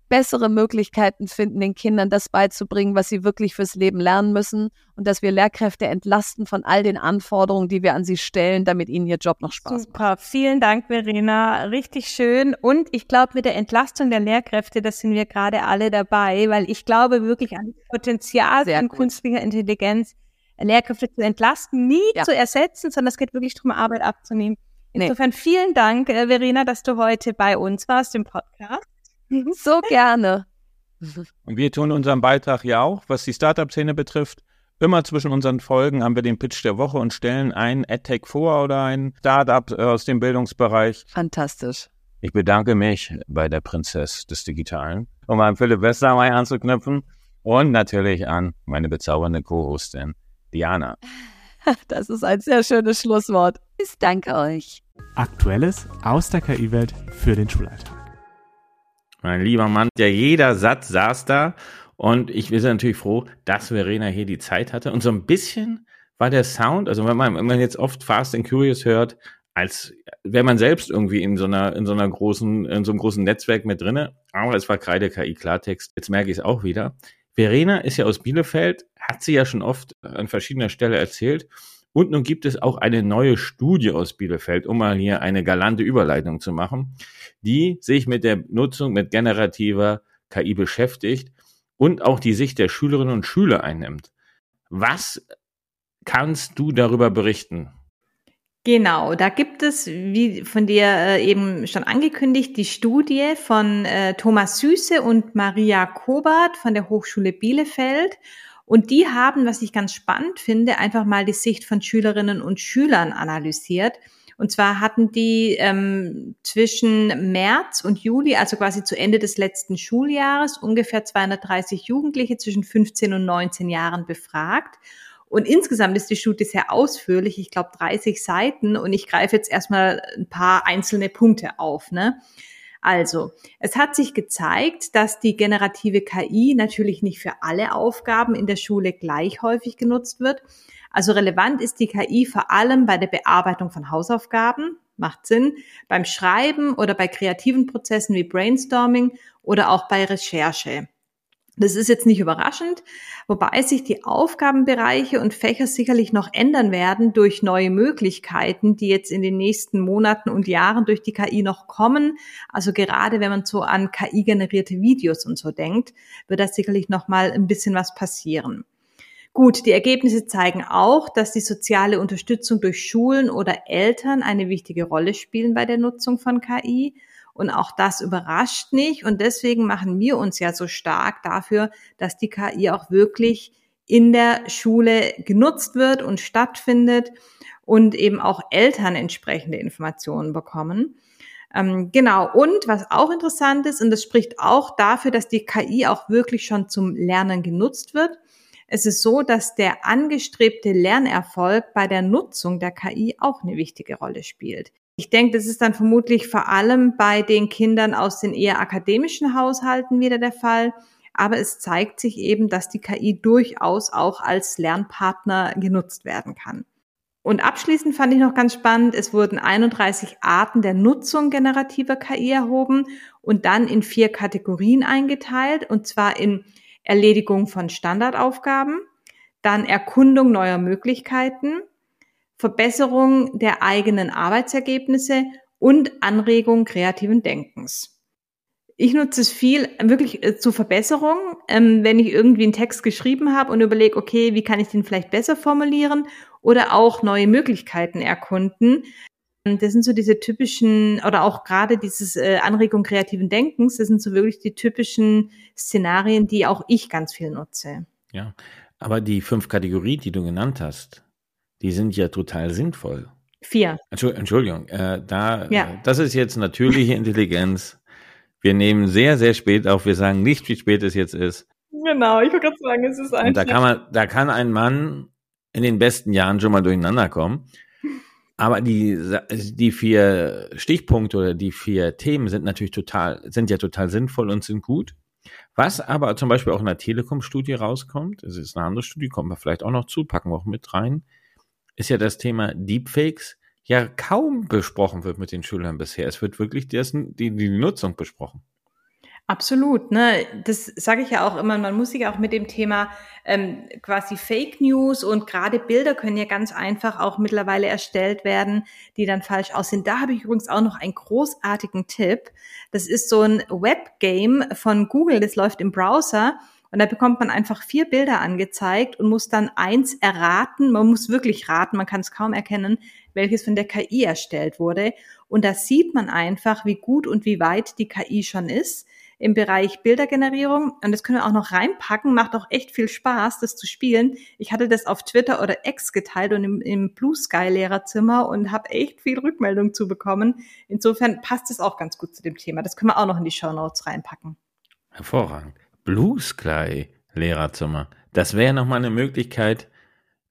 bessere Möglichkeiten finden, den Kindern das beizubringen, was sie wirklich fürs Leben lernen müssen und dass wir Lehrkräfte entlasten von all den Anforderungen, die wir an sie stellen, damit ihnen ihr Job noch Spaß Super. macht. Super, vielen Dank, Verena. Richtig schön. Und ich glaube, mit der Entlastung der Lehrkräfte, das sind wir gerade alle dabei, weil ich glaube wirklich an das Potenzial Sehr von künstlicher Intelligenz, Lehrkräfte zu entlasten, nie ja. zu ersetzen, sondern es geht wirklich darum, Arbeit abzunehmen. Insofern nee. vielen Dank, äh, Verena, dass du heute bei uns warst im Podcast. So gerne. Und wir tun unseren Beitrag ja auch, was die Startup-Szene betrifft. Immer zwischen unseren Folgen haben wir den Pitch der Woche und stellen ein AdTech vor oder ein Startup aus dem Bildungsbereich. Fantastisch. Ich bedanke mich bei der Prinzess des Digitalen, um an Philipp Westermeier anzuknüpfen und natürlich an meine bezaubernde Co-Hostin Diana. Das ist ein sehr schönes Schlusswort. Ich danke euch. Aktuelles aus der KI-Welt für den Schulalltag. Mein lieber Mann, ja jeder Satz saß da und ich bin natürlich froh, dass Verena hier die Zeit hatte und so ein bisschen war der Sound, also wenn man, wenn man jetzt oft Fast and Curious hört, als wäre man selbst irgendwie in so einer, in so einer großen, in so einem großen Netzwerk mit drinne. Aber es war Kreide KI Klartext. Jetzt merke ich es auch wieder. Verena ist ja aus Bielefeld, hat sie ja schon oft an verschiedener Stelle erzählt. Und nun gibt es auch eine neue Studie aus Bielefeld, um mal hier eine galante Überleitung zu machen, die sich mit der Nutzung mit generativer KI beschäftigt und auch die Sicht der Schülerinnen und Schüler einnimmt. Was kannst du darüber berichten? Genau, da gibt es, wie von dir äh, eben schon angekündigt, die Studie von äh, Thomas Süße und Maria Kobert von der Hochschule Bielefeld. Und die haben, was ich ganz spannend finde, einfach mal die Sicht von Schülerinnen und Schülern analysiert. Und zwar hatten die ähm, zwischen März und Juli, also quasi zu Ende des letzten Schuljahres, ungefähr 230 Jugendliche zwischen 15 und 19 Jahren befragt. Und insgesamt ist die Studie sehr ausführlich, ich glaube 30 Seiten. Und ich greife jetzt erstmal ein paar einzelne Punkte auf. Ne? Also, es hat sich gezeigt, dass die generative KI natürlich nicht für alle Aufgaben in der Schule gleich häufig genutzt wird. Also relevant ist die KI vor allem bei der Bearbeitung von Hausaufgaben, macht Sinn, beim Schreiben oder bei kreativen Prozessen wie Brainstorming oder auch bei Recherche. Das ist jetzt nicht überraschend, wobei sich die Aufgabenbereiche und Fächer sicherlich noch ändern werden durch neue Möglichkeiten, die jetzt in den nächsten Monaten und Jahren durch die KI noch kommen. Also gerade wenn man so an KI-generierte Videos und so denkt, wird da sicherlich noch mal ein bisschen was passieren. Gut, die Ergebnisse zeigen auch, dass die soziale Unterstützung durch Schulen oder Eltern eine wichtige Rolle spielen bei der Nutzung von KI. Und auch das überrascht nicht. Und deswegen machen wir uns ja so stark dafür, dass die KI auch wirklich in der Schule genutzt wird und stattfindet und eben auch Eltern entsprechende Informationen bekommen. Ähm, genau. Und was auch interessant ist, und das spricht auch dafür, dass die KI auch wirklich schon zum Lernen genutzt wird. Es ist so, dass der angestrebte Lernerfolg bei der Nutzung der KI auch eine wichtige Rolle spielt. Ich denke, das ist dann vermutlich vor allem bei den Kindern aus den eher akademischen Haushalten wieder der Fall. Aber es zeigt sich eben, dass die KI durchaus auch als Lernpartner genutzt werden kann. Und abschließend fand ich noch ganz spannend, es wurden 31 Arten der Nutzung generativer KI erhoben und dann in vier Kategorien eingeteilt, und zwar in Erledigung von Standardaufgaben, dann Erkundung neuer Möglichkeiten, Verbesserung der eigenen Arbeitsergebnisse und Anregung kreativen Denkens. Ich nutze es viel wirklich äh, zur Verbesserung, ähm, wenn ich irgendwie einen Text geschrieben habe und überlege, okay, wie kann ich den vielleicht besser formulieren oder auch neue Möglichkeiten erkunden. Das sind so diese typischen, oder auch gerade dieses äh, Anregung kreativen Denkens, das sind so wirklich die typischen Szenarien, die auch ich ganz viel nutze. Ja, aber die fünf Kategorien, die du genannt hast, die sind ja total sinnvoll. Vier. Entschuldigung, äh, da, ja. Äh, das ist jetzt natürliche Intelligenz. Wir nehmen sehr, sehr spät auf. Wir sagen nicht, wie spät es jetzt ist. Genau, ich wollte gerade sagen, es ist einfach. Und da kann man, da kann ein Mann in den besten Jahren schon mal durcheinander kommen. Aber die, die vier Stichpunkte oder die vier Themen sind natürlich total, sind ja total sinnvoll und sind gut. Was aber zum Beispiel auch in der Telekom-Studie rauskommt, es ist eine andere Studie, kommen wir vielleicht auch noch zu, packen wir auch mit rein, ist ja das Thema Deepfakes ja kaum besprochen wird mit den Schülern bisher. Es wird wirklich dessen, die, die Nutzung besprochen. Absolut, ne? Das sage ich ja auch immer. Man muss sich auch mit dem Thema ähm, quasi Fake News und gerade Bilder können ja ganz einfach auch mittlerweile erstellt werden, die dann falsch aussehen. Da habe ich übrigens auch noch einen großartigen Tipp. Das ist so ein Webgame von Google. Das läuft im Browser und da bekommt man einfach vier Bilder angezeigt und muss dann eins erraten. Man muss wirklich raten, man kann es kaum erkennen, welches von der KI erstellt wurde. Und da sieht man einfach, wie gut und wie weit die KI schon ist im Bereich Bildergenerierung. Und das können wir auch noch reinpacken. Macht auch echt viel Spaß, das zu spielen. Ich hatte das auf Twitter oder X geteilt und im, im Blue Sky Lehrerzimmer und habe echt viel Rückmeldung zu bekommen. Insofern passt es auch ganz gut zu dem Thema. Das können wir auch noch in die Show Notes reinpacken. Hervorragend. Blue Sky Lehrerzimmer. Das wäre nochmal eine Möglichkeit,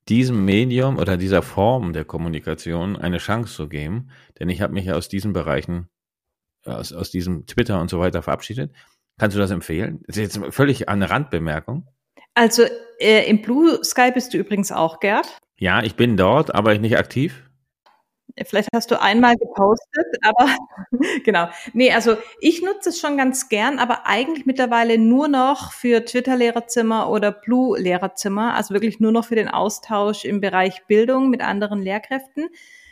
diesem Medium oder dieser Form der Kommunikation eine Chance zu geben. Denn ich habe mich aus diesen Bereichen, aus, aus diesem Twitter und so weiter verabschiedet. Kannst du das empfehlen? Das ist jetzt völlig eine Randbemerkung. Also äh, im Blue Sky bist du übrigens auch, Gerd. Ja, ich bin dort, aber ich nicht aktiv. Vielleicht hast du einmal gepostet, aber genau. Nee, also ich nutze es schon ganz gern, aber eigentlich mittlerweile nur noch für Twitter-Lehrerzimmer oder Blue-Lehrerzimmer, also wirklich nur noch für den Austausch im Bereich Bildung mit anderen Lehrkräften.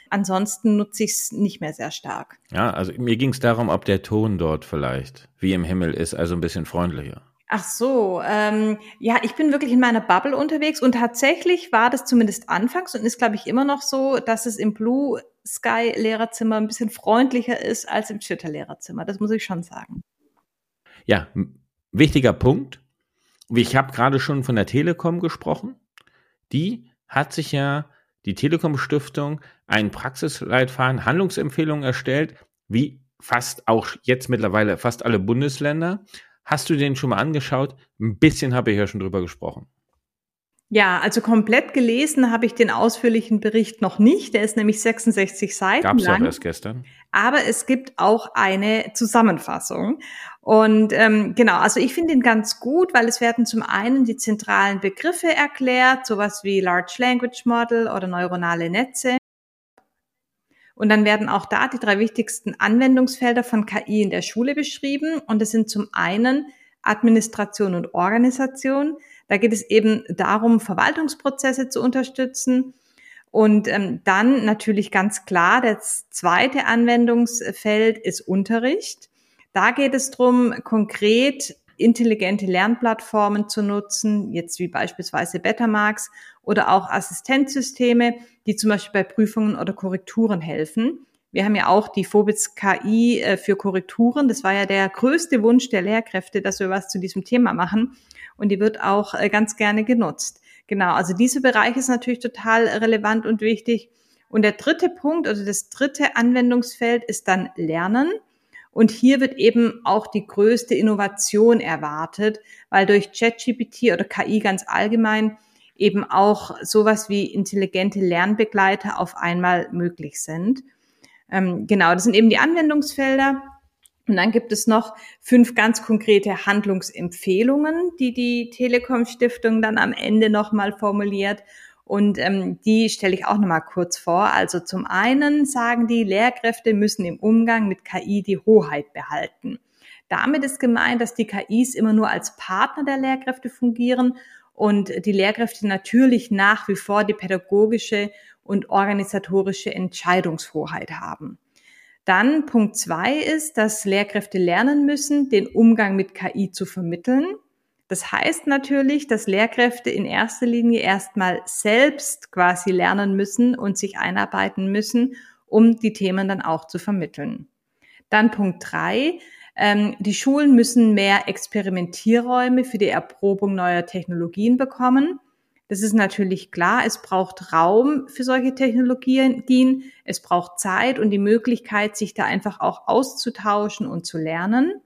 Ansonsten nutze ich es nicht mehr sehr stark. Ja, also mir ging es darum, ob der Ton dort vielleicht wie im Himmel ist, also ein bisschen freundlicher. Ach so, ähm, ja, ich bin wirklich in meiner Bubble unterwegs und tatsächlich war das zumindest anfangs und ist, glaube ich, immer noch so, dass es im Blue Sky Lehrerzimmer ein bisschen freundlicher ist als im Twitter Lehrerzimmer. Das muss ich schon sagen. Ja, wichtiger Punkt. Ich habe gerade schon von der Telekom gesprochen. Die hat sich ja die Telekom Stiftung einen Praxisleitfaden, Handlungsempfehlungen erstellt, wie fast auch jetzt mittlerweile fast alle Bundesländer. Hast du den schon mal angeschaut? Ein bisschen habe ich ja schon drüber gesprochen. Ja, also komplett gelesen habe ich den ausführlichen Bericht noch nicht. Der ist nämlich 66 Seiten Gab's lang. Gab es auch erst gestern. Aber es gibt auch eine Zusammenfassung. Und ähm, genau, also ich finde ihn ganz gut, weil es werden zum einen die zentralen Begriffe erklärt, sowas wie Large Language Model oder neuronale Netze. Und dann werden auch da die drei wichtigsten Anwendungsfelder von KI in der Schule beschrieben. Und das sind zum einen Administration und Organisation. Da geht es eben darum, Verwaltungsprozesse zu unterstützen. Und ähm, dann natürlich ganz klar, das zweite Anwendungsfeld ist Unterricht. Da geht es darum, konkret intelligente Lernplattformen zu nutzen, jetzt wie beispielsweise Betamax oder auch Assistenzsysteme, die zum Beispiel bei Prüfungen oder Korrekturen helfen. Wir haben ja auch die Phobits KI äh, für Korrekturen. Das war ja der größte Wunsch der Lehrkräfte, dass wir was zu diesem Thema machen. Und die wird auch äh, ganz gerne genutzt. Genau, also dieser Bereich ist natürlich total relevant und wichtig. Und der dritte Punkt, also das dritte Anwendungsfeld ist dann Lernen. Und hier wird eben auch die größte Innovation erwartet, weil durch ChatGPT oder KI ganz allgemein eben auch sowas wie intelligente Lernbegleiter auf einmal möglich sind. Ähm, genau, das sind eben die Anwendungsfelder. Und dann gibt es noch fünf ganz konkrete Handlungsempfehlungen, die die Telekom Stiftung dann am Ende nochmal formuliert. Und ähm, die stelle ich auch nochmal kurz vor. Also zum einen sagen die, Lehrkräfte müssen im Umgang mit KI die Hoheit behalten. Damit ist gemeint, dass die KIs immer nur als Partner der Lehrkräfte fungieren und die Lehrkräfte natürlich nach wie vor die pädagogische und organisatorische Entscheidungshoheit haben. Dann Punkt zwei ist, dass Lehrkräfte lernen müssen, den Umgang mit KI zu vermitteln. Das heißt natürlich, dass Lehrkräfte in erster Linie erstmal selbst quasi lernen müssen und sich einarbeiten müssen, um die Themen dann auch zu vermitteln. Dann Punkt drei. Ähm, die Schulen müssen mehr Experimentierräume für die Erprobung neuer Technologien bekommen. Das ist natürlich klar. Es braucht Raum für solche Technologien. Es braucht Zeit und die Möglichkeit, sich da einfach auch auszutauschen und zu lernen.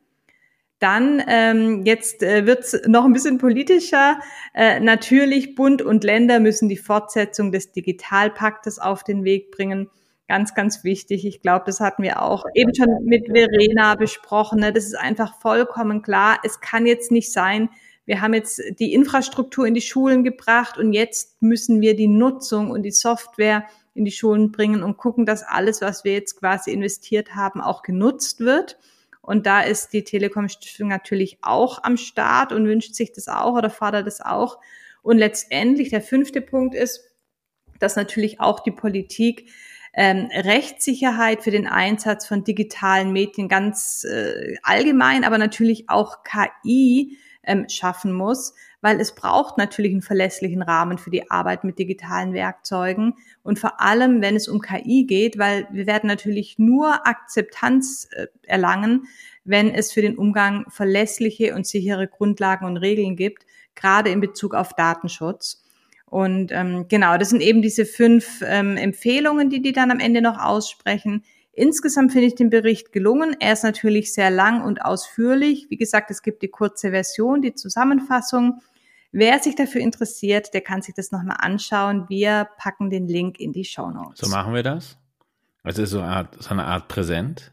Dann ähm, jetzt äh, wird es noch ein bisschen politischer. Äh, natürlich Bund und Länder müssen die Fortsetzung des Digitalpaktes auf den Weg bringen. Ganz, ganz wichtig. Ich glaube, das hatten wir auch eben schon mit Verena besprochen. Ne? Das ist einfach vollkommen klar. Es kann jetzt nicht sein, wir haben jetzt die Infrastruktur in die Schulen gebracht und jetzt müssen wir die Nutzung und die Software in die Schulen bringen und gucken, dass alles, was wir jetzt quasi investiert haben, auch genutzt wird. Und da ist die Telekom Stiftung natürlich auch am Start und wünscht sich das auch oder fordert das auch. Und letztendlich der fünfte Punkt ist, dass natürlich auch die Politik ähm, Rechtssicherheit für den Einsatz von digitalen Medien ganz äh, allgemein, aber natürlich auch KI ähm, schaffen muss, weil es braucht natürlich einen verlässlichen Rahmen für die Arbeit mit digitalen Werkzeugen und vor allem, wenn es um KI geht, weil wir werden natürlich nur Akzeptanz äh, erlangen, wenn es für den Umgang verlässliche und sichere Grundlagen und Regeln gibt, gerade in Bezug auf Datenschutz. Und ähm, genau, das sind eben diese fünf ähm, Empfehlungen, die die dann am Ende noch aussprechen. Insgesamt finde ich den Bericht gelungen. Er ist natürlich sehr lang und ausführlich. Wie gesagt, es gibt die kurze Version, die Zusammenfassung. Wer sich dafür interessiert, der kann sich das nochmal anschauen. Wir packen den Link in die Show Notes. So machen wir das. Also so, eine Art, so eine Art Präsent.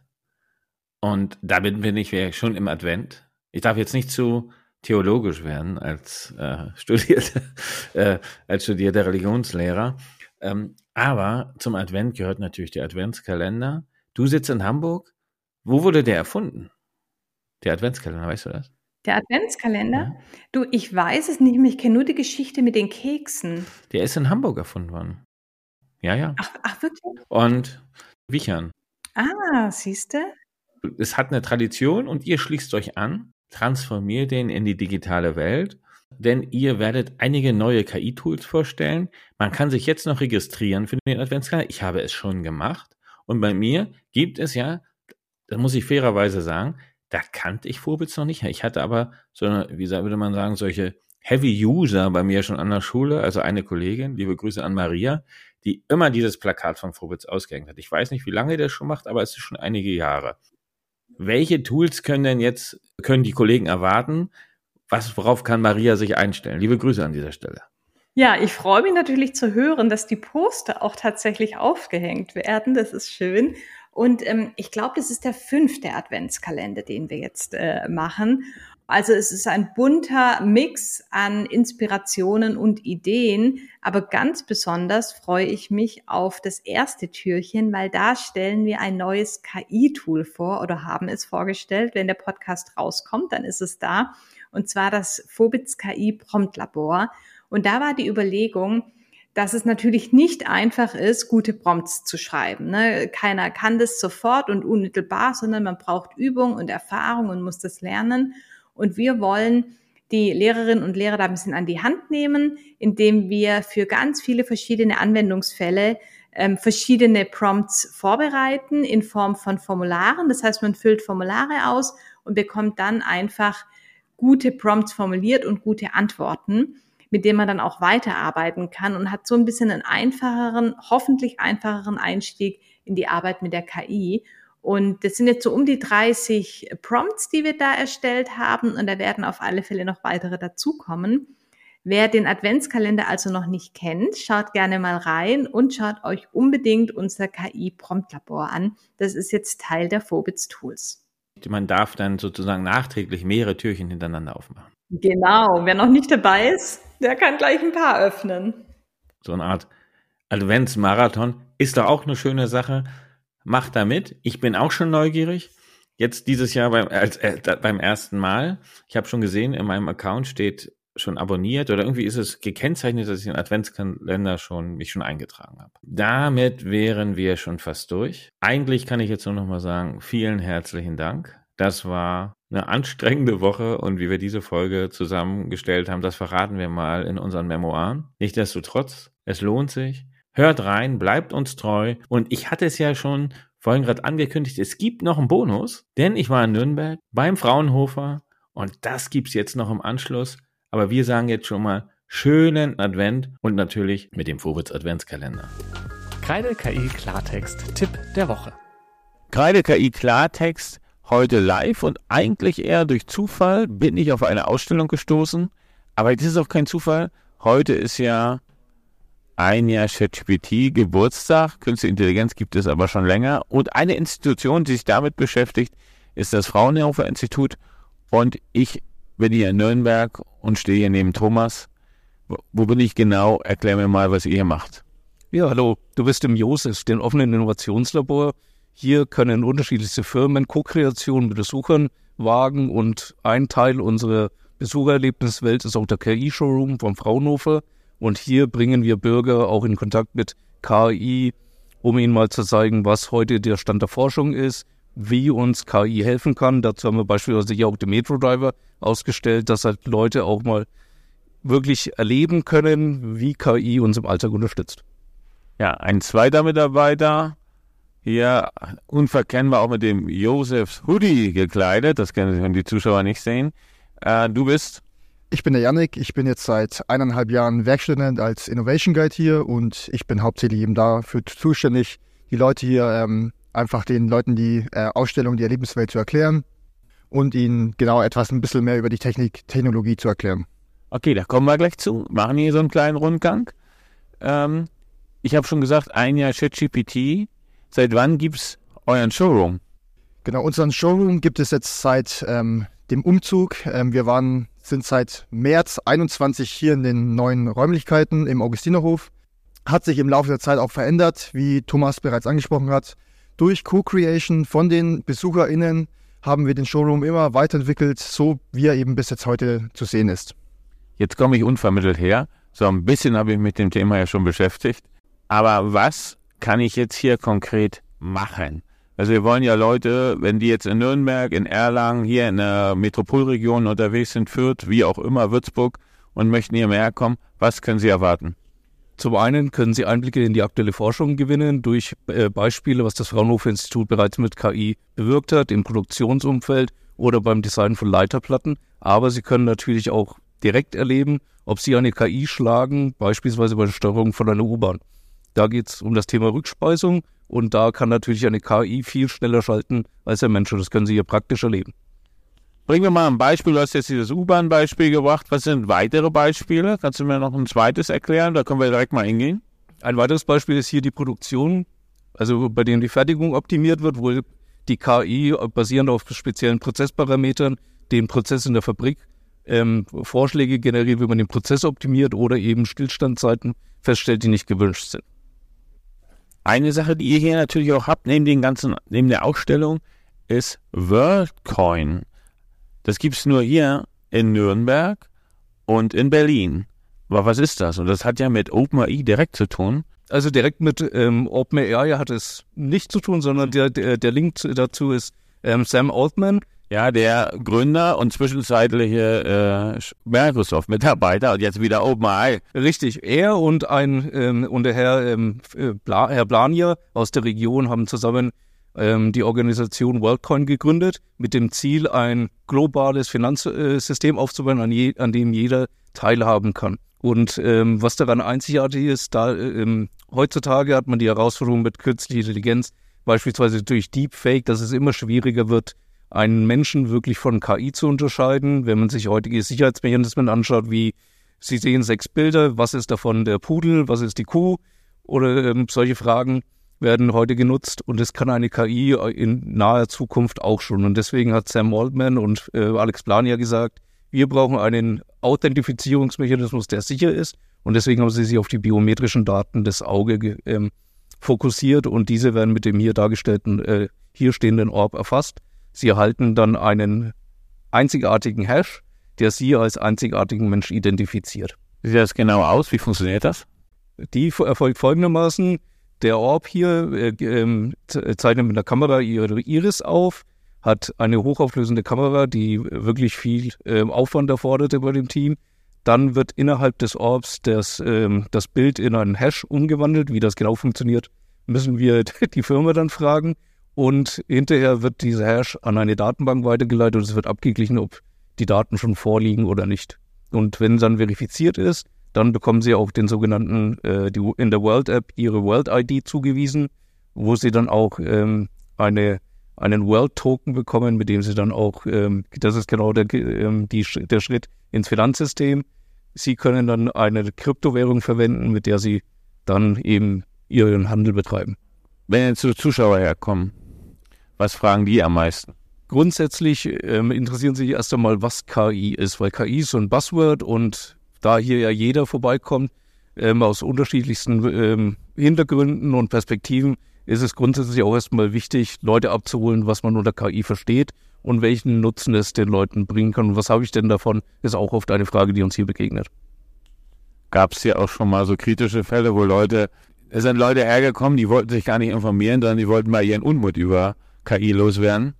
Und damit bin ich schon im Advent. Ich darf jetzt nicht zu theologisch werden als äh, studierte, äh, als studierter Religionslehrer. Ähm, aber zum Advent gehört natürlich der Adventskalender. Du sitzt in Hamburg. Wo wurde der erfunden? Der Adventskalender, weißt du das? Der Adventskalender? Ja. Du, ich weiß es nicht mehr. Ich kenne nur die Geschichte mit den Keksen. Der ist in Hamburg erfunden worden. Ja, ja. Ach, ach wirklich? Und Wichern. Ah, siehst du? Es hat eine Tradition und ihr schließt euch an, transformiert den in die digitale Welt denn ihr werdet einige neue KI-Tools vorstellen. Man kann sich jetzt noch registrieren für den Adventskalender. Ich habe es schon gemacht. Und bei mir gibt es ja, das muss ich fairerweise sagen, da kannte ich Vorbits noch nicht. Ich hatte aber so eine, wie würde man sagen, solche Heavy User bei mir schon an der Schule, also eine Kollegin, liebe Grüße an Maria, die immer dieses Plakat von Vorbits ausgehängt hat. Ich weiß nicht, wie lange der schon macht, aber es ist schon einige Jahre. Welche Tools können denn jetzt, können die Kollegen erwarten, was, worauf kann Maria sich einstellen? Liebe Grüße an dieser Stelle. Ja, ich freue mich natürlich zu hören, dass die Poster auch tatsächlich aufgehängt werden. Das ist schön. Und ähm, ich glaube, das ist der fünfte Adventskalender, den wir jetzt äh, machen. Also es ist ein bunter Mix an Inspirationen und Ideen, aber ganz besonders freue ich mich auf das erste Türchen, weil da stellen wir ein neues KI-Tool vor oder haben es vorgestellt. Wenn der Podcast rauskommt, dann ist es da. Und zwar das Phobits KI Prompt Labor. Und da war die Überlegung, dass es natürlich nicht einfach ist, gute Prompts zu schreiben. Ne? Keiner kann das sofort und unmittelbar, sondern man braucht Übung und Erfahrung und muss das lernen. Und wir wollen die Lehrerinnen und Lehrer da ein bisschen an die Hand nehmen, indem wir für ganz viele verschiedene Anwendungsfälle ähm, verschiedene Prompts vorbereiten in Form von Formularen. Das heißt, man füllt Formulare aus und bekommt dann einfach gute Prompts formuliert und gute Antworten, mit denen man dann auch weiterarbeiten kann und hat so ein bisschen einen einfacheren, hoffentlich einfacheren Einstieg in die Arbeit mit der KI. Und das sind jetzt so um die 30 Prompts, die wir da erstellt haben. Und da werden auf alle Fälle noch weitere dazukommen. Wer den Adventskalender also noch nicht kennt, schaut gerne mal rein und schaut euch unbedingt unser KI-Promptlabor an. Das ist jetzt Teil der Phobits Tools. Man darf dann sozusagen nachträglich mehrere Türchen hintereinander aufmachen. Genau. Wer noch nicht dabei ist, der kann gleich ein paar öffnen. So eine Art Adventsmarathon ist doch auch eine schöne Sache macht da mit. Ich bin auch schon neugierig. Jetzt dieses Jahr beim, als, äh, beim ersten Mal. Ich habe schon gesehen, in meinem Account steht schon abonniert oder irgendwie ist es gekennzeichnet, dass ich den Adventskalender schon mich schon eingetragen habe. Damit wären wir schon fast durch. Eigentlich kann ich jetzt nur noch mal sagen, vielen herzlichen Dank. Das war eine anstrengende Woche und wie wir diese Folge zusammengestellt haben, das verraten wir mal in unseren Memoiren. Nichtsdestotrotz, es lohnt sich. Hört rein, bleibt uns treu. Und ich hatte es ja schon vorhin gerade angekündigt, es gibt noch einen Bonus, denn ich war in Nürnberg beim Fraunhofer und das gibt's jetzt noch im Anschluss. Aber wir sagen jetzt schon mal schönen Advent und natürlich mit dem Vorwitz Adventskalender. Kreide KI Klartext Tipp der Woche. Kreide KI Klartext heute live und eigentlich eher durch Zufall bin ich auf eine Ausstellung gestoßen. Aber das ist auch kein Zufall. Heute ist ja ein Jahr ChatGPT Geburtstag. Künstliche Intelligenz gibt es aber schon länger. Und eine Institution, die sich damit beschäftigt, ist das Fraunhofer Institut. Und ich bin hier in Nürnberg und stehe hier neben Thomas. Wo bin ich genau? Erklär mir mal, was ihr macht. Ja, hallo. Du bist im JOSEF, dem offenen Innovationslabor. Hier können unterschiedlichste Firmen Co-Kreationen mit Besuchern wagen und ein Teil unserer Besuchererlebniswelt ist auch der KI-Showroom vom Fraunhofer. Und hier bringen wir Bürger auch in Kontakt mit KI, um ihnen mal zu zeigen, was heute der Stand der Forschung ist, wie uns KI helfen kann. Dazu haben wir beispielsweise hier auch den Metro Driver ausgestellt, dass halt Leute auch mal wirklich erleben können, wie KI uns im Alltag unterstützt. Ja, ein zweiter Mitarbeiter, hier unverkennbar auch mit dem Josefs Hoodie gekleidet, das können die Zuschauer nicht sehen. Äh, du bist ich bin der Yannick, ich bin jetzt seit eineinhalb Jahren Werkstudent als Innovation Guide hier und ich bin hauptsächlich eben dafür zuständig, die Leute hier ähm, einfach den Leuten die äh, Ausstellung, die Erlebniswelt zu erklären und ihnen genau etwas ein bisschen mehr über die Technik, Technologie zu erklären. Okay, da kommen wir gleich zu. Machen hier so einen kleinen Rundgang. Ähm, ich habe schon gesagt, ein Jahr ChatGPT. Seit wann gibt es euren Showroom? Genau, unseren Showroom gibt es jetzt seit ähm, dem Umzug. Ähm, wir waren sind seit März 21 hier in den neuen Räumlichkeiten im Augustinerhof. Hat sich im Laufe der Zeit auch verändert, wie Thomas bereits angesprochen hat. Durch Co-Creation von den BesucherInnen haben wir den Showroom immer weiterentwickelt, so wie er eben bis jetzt heute zu sehen ist. Jetzt komme ich unvermittelt her. So ein bisschen habe ich mich mit dem Thema ja schon beschäftigt. Aber was kann ich jetzt hier konkret machen? Also wir wollen ja Leute, wenn die jetzt in Nürnberg, in Erlangen, hier in der Metropolregion unterwegs sind, Fürth, wie auch immer, Würzburg und möchten hier mehr kommen, was können sie erwarten? Zum einen können Sie Einblicke in die aktuelle Forschung gewinnen durch äh, Beispiele, was das Fraunhofer Institut bereits mit KI bewirkt hat im Produktionsumfeld oder beim Design von Leiterplatten. Aber Sie können natürlich auch direkt erleben, ob Sie eine KI schlagen, beispielsweise bei der Steuerung von einer U-Bahn. Da geht es um das Thema Rückspeisung und da kann natürlich eine KI viel schneller schalten als der Mensch. Und das können Sie hier praktisch erleben. Bringen wir mal ein Beispiel. Du hast jetzt dieses U-Bahn-Beispiel gebracht. Was sind weitere Beispiele? Kannst du mir noch ein zweites erklären? Da können wir direkt mal hingehen. Ein weiteres Beispiel ist hier die Produktion, also bei dem die Fertigung optimiert wird, wo die KI basierend auf speziellen Prozessparametern den Prozess in der Fabrik ähm, Vorschläge generiert, wie man den Prozess optimiert oder eben Stillstandzeiten feststellt, die nicht gewünscht sind. Eine Sache, die ihr hier natürlich auch habt, neben den ganzen, neben der Ausstellung, ist WorldCoin. Das gibt es nur hier in Nürnberg und in Berlin. Aber was ist das? Und das hat ja mit OpenAI direkt zu tun. Also direkt mit ähm, OpenAI hat es nicht zu tun, sondern der, der, der Link dazu ist ähm, Sam Altman. Ja, der Gründer und zwischenzeitliche äh, Microsoft-Mitarbeiter und jetzt wieder OpenAI. Richtig, er und ein ähm, und der Herr, ähm, äh, Bla, Herr Blanier aus der Region haben zusammen ähm, die Organisation WorldCoin gegründet, mit dem Ziel, ein globales Finanzsystem aufzubauen, an, je, an dem jeder teilhaben kann. Und ähm, was daran einzigartig ist, da ähm, heutzutage hat man die Herausforderung mit künstlicher Intelligenz, beispielsweise durch Deepfake, dass es immer schwieriger wird, einen Menschen wirklich von KI zu unterscheiden. Wenn man sich heutige Sicherheitsmechanismen anschaut, wie Sie sehen sechs Bilder, was ist davon der Pudel, was ist die Kuh oder ähm, solche Fragen werden heute genutzt und es kann eine KI in naher Zukunft auch schon. Und deswegen hat Sam Waldman und äh, Alex Blania gesagt, wir brauchen einen Authentifizierungsmechanismus, der sicher ist. Und deswegen haben sie sich auf die biometrischen Daten des Auge ähm, fokussiert und diese werden mit dem hier dargestellten, äh, hier stehenden Orb erfasst. Sie erhalten dann einen einzigartigen Hash, der Sie als einzigartigen Mensch identifiziert. Wie sieht das genau aus? Wie funktioniert das? Die erfolgt folgendermaßen. Der Orb hier äh, äh, zeichnet mit der Kamera ihre Iris auf, hat eine hochauflösende Kamera, die wirklich viel äh, Aufwand erforderte bei dem Team. Dann wird innerhalb des Orbs das, ähm, das Bild in einen Hash umgewandelt. Wie das genau funktioniert, müssen wir die Firma dann fragen. Und hinterher wird dieser Hash an eine Datenbank weitergeleitet und es wird abgeglichen, ob die Daten schon vorliegen oder nicht. Und wenn dann verifiziert ist, dann bekommen Sie auch den sogenannten, äh, die, in der World App Ihre World ID zugewiesen, wo Sie dann auch ähm, eine, einen World Token bekommen, mit dem Sie dann auch, ähm, das ist genau der, ähm, die, der Schritt ins Finanzsystem. Sie können dann eine Kryptowährung verwenden, mit der Sie dann eben Ihren Handel betreiben. Wenn jetzt so Zuschauer herkommen, was fragen die am meisten? Grundsätzlich ähm, interessieren sich erst einmal, was KI ist, weil KI ist so ein Buzzword und da hier ja jeder vorbeikommt, ähm, aus unterschiedlichsten ähm, Hintergründen und Perspektiven, ist es grundsätzlich auch erstmal wichtig, Leute abzuholen, was man unter KI versteht und welchen Nutzen es den Leuten bringen kann. Und was habe ich denn davon, ist auch oft eine Frage, die uns hier begegnet. Gab es ja auch schon mal so kritische Fälle, wo Leute, es sind Leute hergekommen, die wollten sich gar nicht informieren, sondern die wollten mal ihren Unmut über KI loswerden.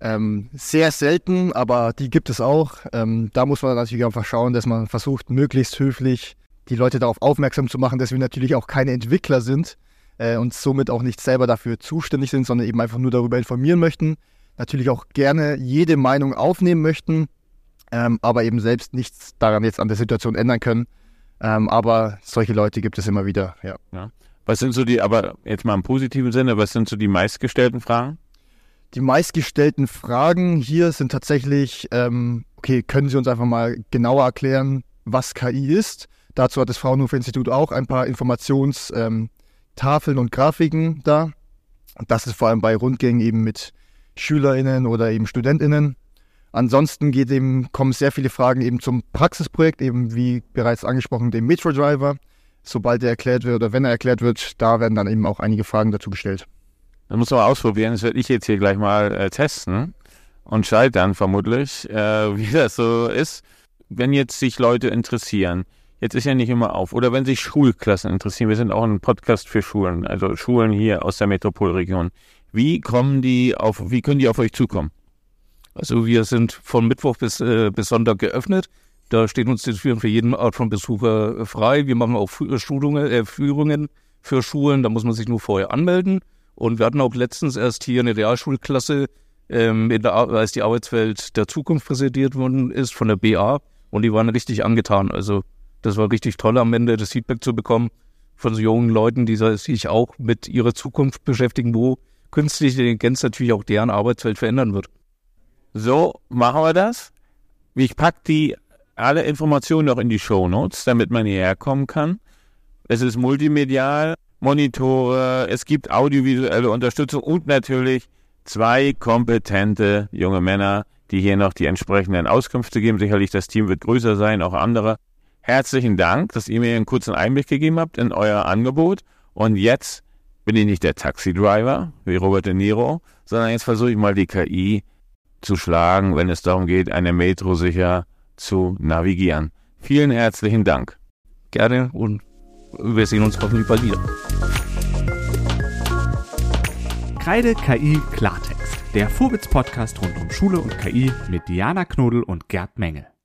Ähm, sehr selten, aber die gibt es auch. Ähm, da muss man natürlich einfach schauen, dass man versucht, möglichst höflich die Leute darauf aufmerksam zu machen, dass wir natürlich auch keine Entwickler sind äh, und somit auch nicht selber dafür zuständig sind, sondern eben einfach nur darüber informieren möchten. Natürlich auch gerne jede Meinung aufnehmen möchten, ähm, aber eben selbst nichts daran jetzt an der Situation ändern können. Ähm, aber solche Leute gibt es immer wieder, ja. ja. Was sind so die, aber jetzt mal im positiven Sinne, was sind so die meistgestellten Fragen? Die meistgestellten Fragen hier sind tatsächlich, ähm, okay, können Sie uns einfach mal genauer erklären, was KI ist? Dazu hat das Fraunhofer Institut auch ein paar Informationstafeln ähm, und Grafiken da. Das ist vor allem bei Rundgängen eben mit SchülerInnen oder eben StudentInnen. Ansonsten geht eben, kommen sehr viele Fragen eben zum Praxisprojekt, eben wie bereits angesprochen, dem Metro Driver. Sobald er erklärt wird oder wenn er erklärt wird, da werden dann eben auch einige Fragen dazu gestellt. Das muss man ausprobieren. Das werde ich jetzt hier gleich mal äh, testen und scheitern vermutlich, äh, wie das so ist. Wenn jetzt sich Leute interessieren, jetzt ist ja nicht immer auf, oder wenn sich Schulklassen interessieren, wir sind auch ein Podcast für Schulen, also Schulen hier aus der Metropolregion. Wie kommen die auf, wie können die auf euch zukommen? Also wir sind von Mittwoch bis, äh, bis Sonntag geöffnet. Da stehen uns die Türen für jeden Art von Besucher frei. Wir machen auch Schulungen, äh, Führungen für Schulen. Da muss man sich nur vorher anmelden. Und wir hatten auch letztens erst hier eine Realschulklasse, ähm, der, als die Arbeitswelt der Zukunft präsentiert worden ist von der BA. Und die waren richtig angetan. Also das war richtig toll am Ende, das Feedback zu bekommen von so jungen Leuten, die sich auch mit ihrer Zukunft beschäftigen, wo künstliche Intelligenz natürlich auch deren Arbeitswelt verändern wird. So machen wir das. Ich packe die alle Informationen noch in die Show Notes, damit man hierher kommen kann. Es ist multimedial. Monitore, es gibt audiovisuelle Unterstützung und natürlich zwei kompetente junge Männer, die hier noch die entsprechenden Auskünfte geben. Sicherlich das Team wird größer sein, auch andere. Herzlichen Dank, dass ihr mir einen kurzen Einblick gegeben habt in euer Angebot. Und jetzt bin ich nicht der Taxi-Driver wie Robert De Niro, sondern jetzt versuche ich mal die KI zu schlagen, wenn es darum geht, eine Metro sicher zu navigieren. Vielen herzlichen Dank. Gerne und wir sehen uns hoffentlich bald wieder. Kreide KI Klartext, der Vorwitz-Podcast rund um Schule und KI mit Diana Knodel und Gerd Menge.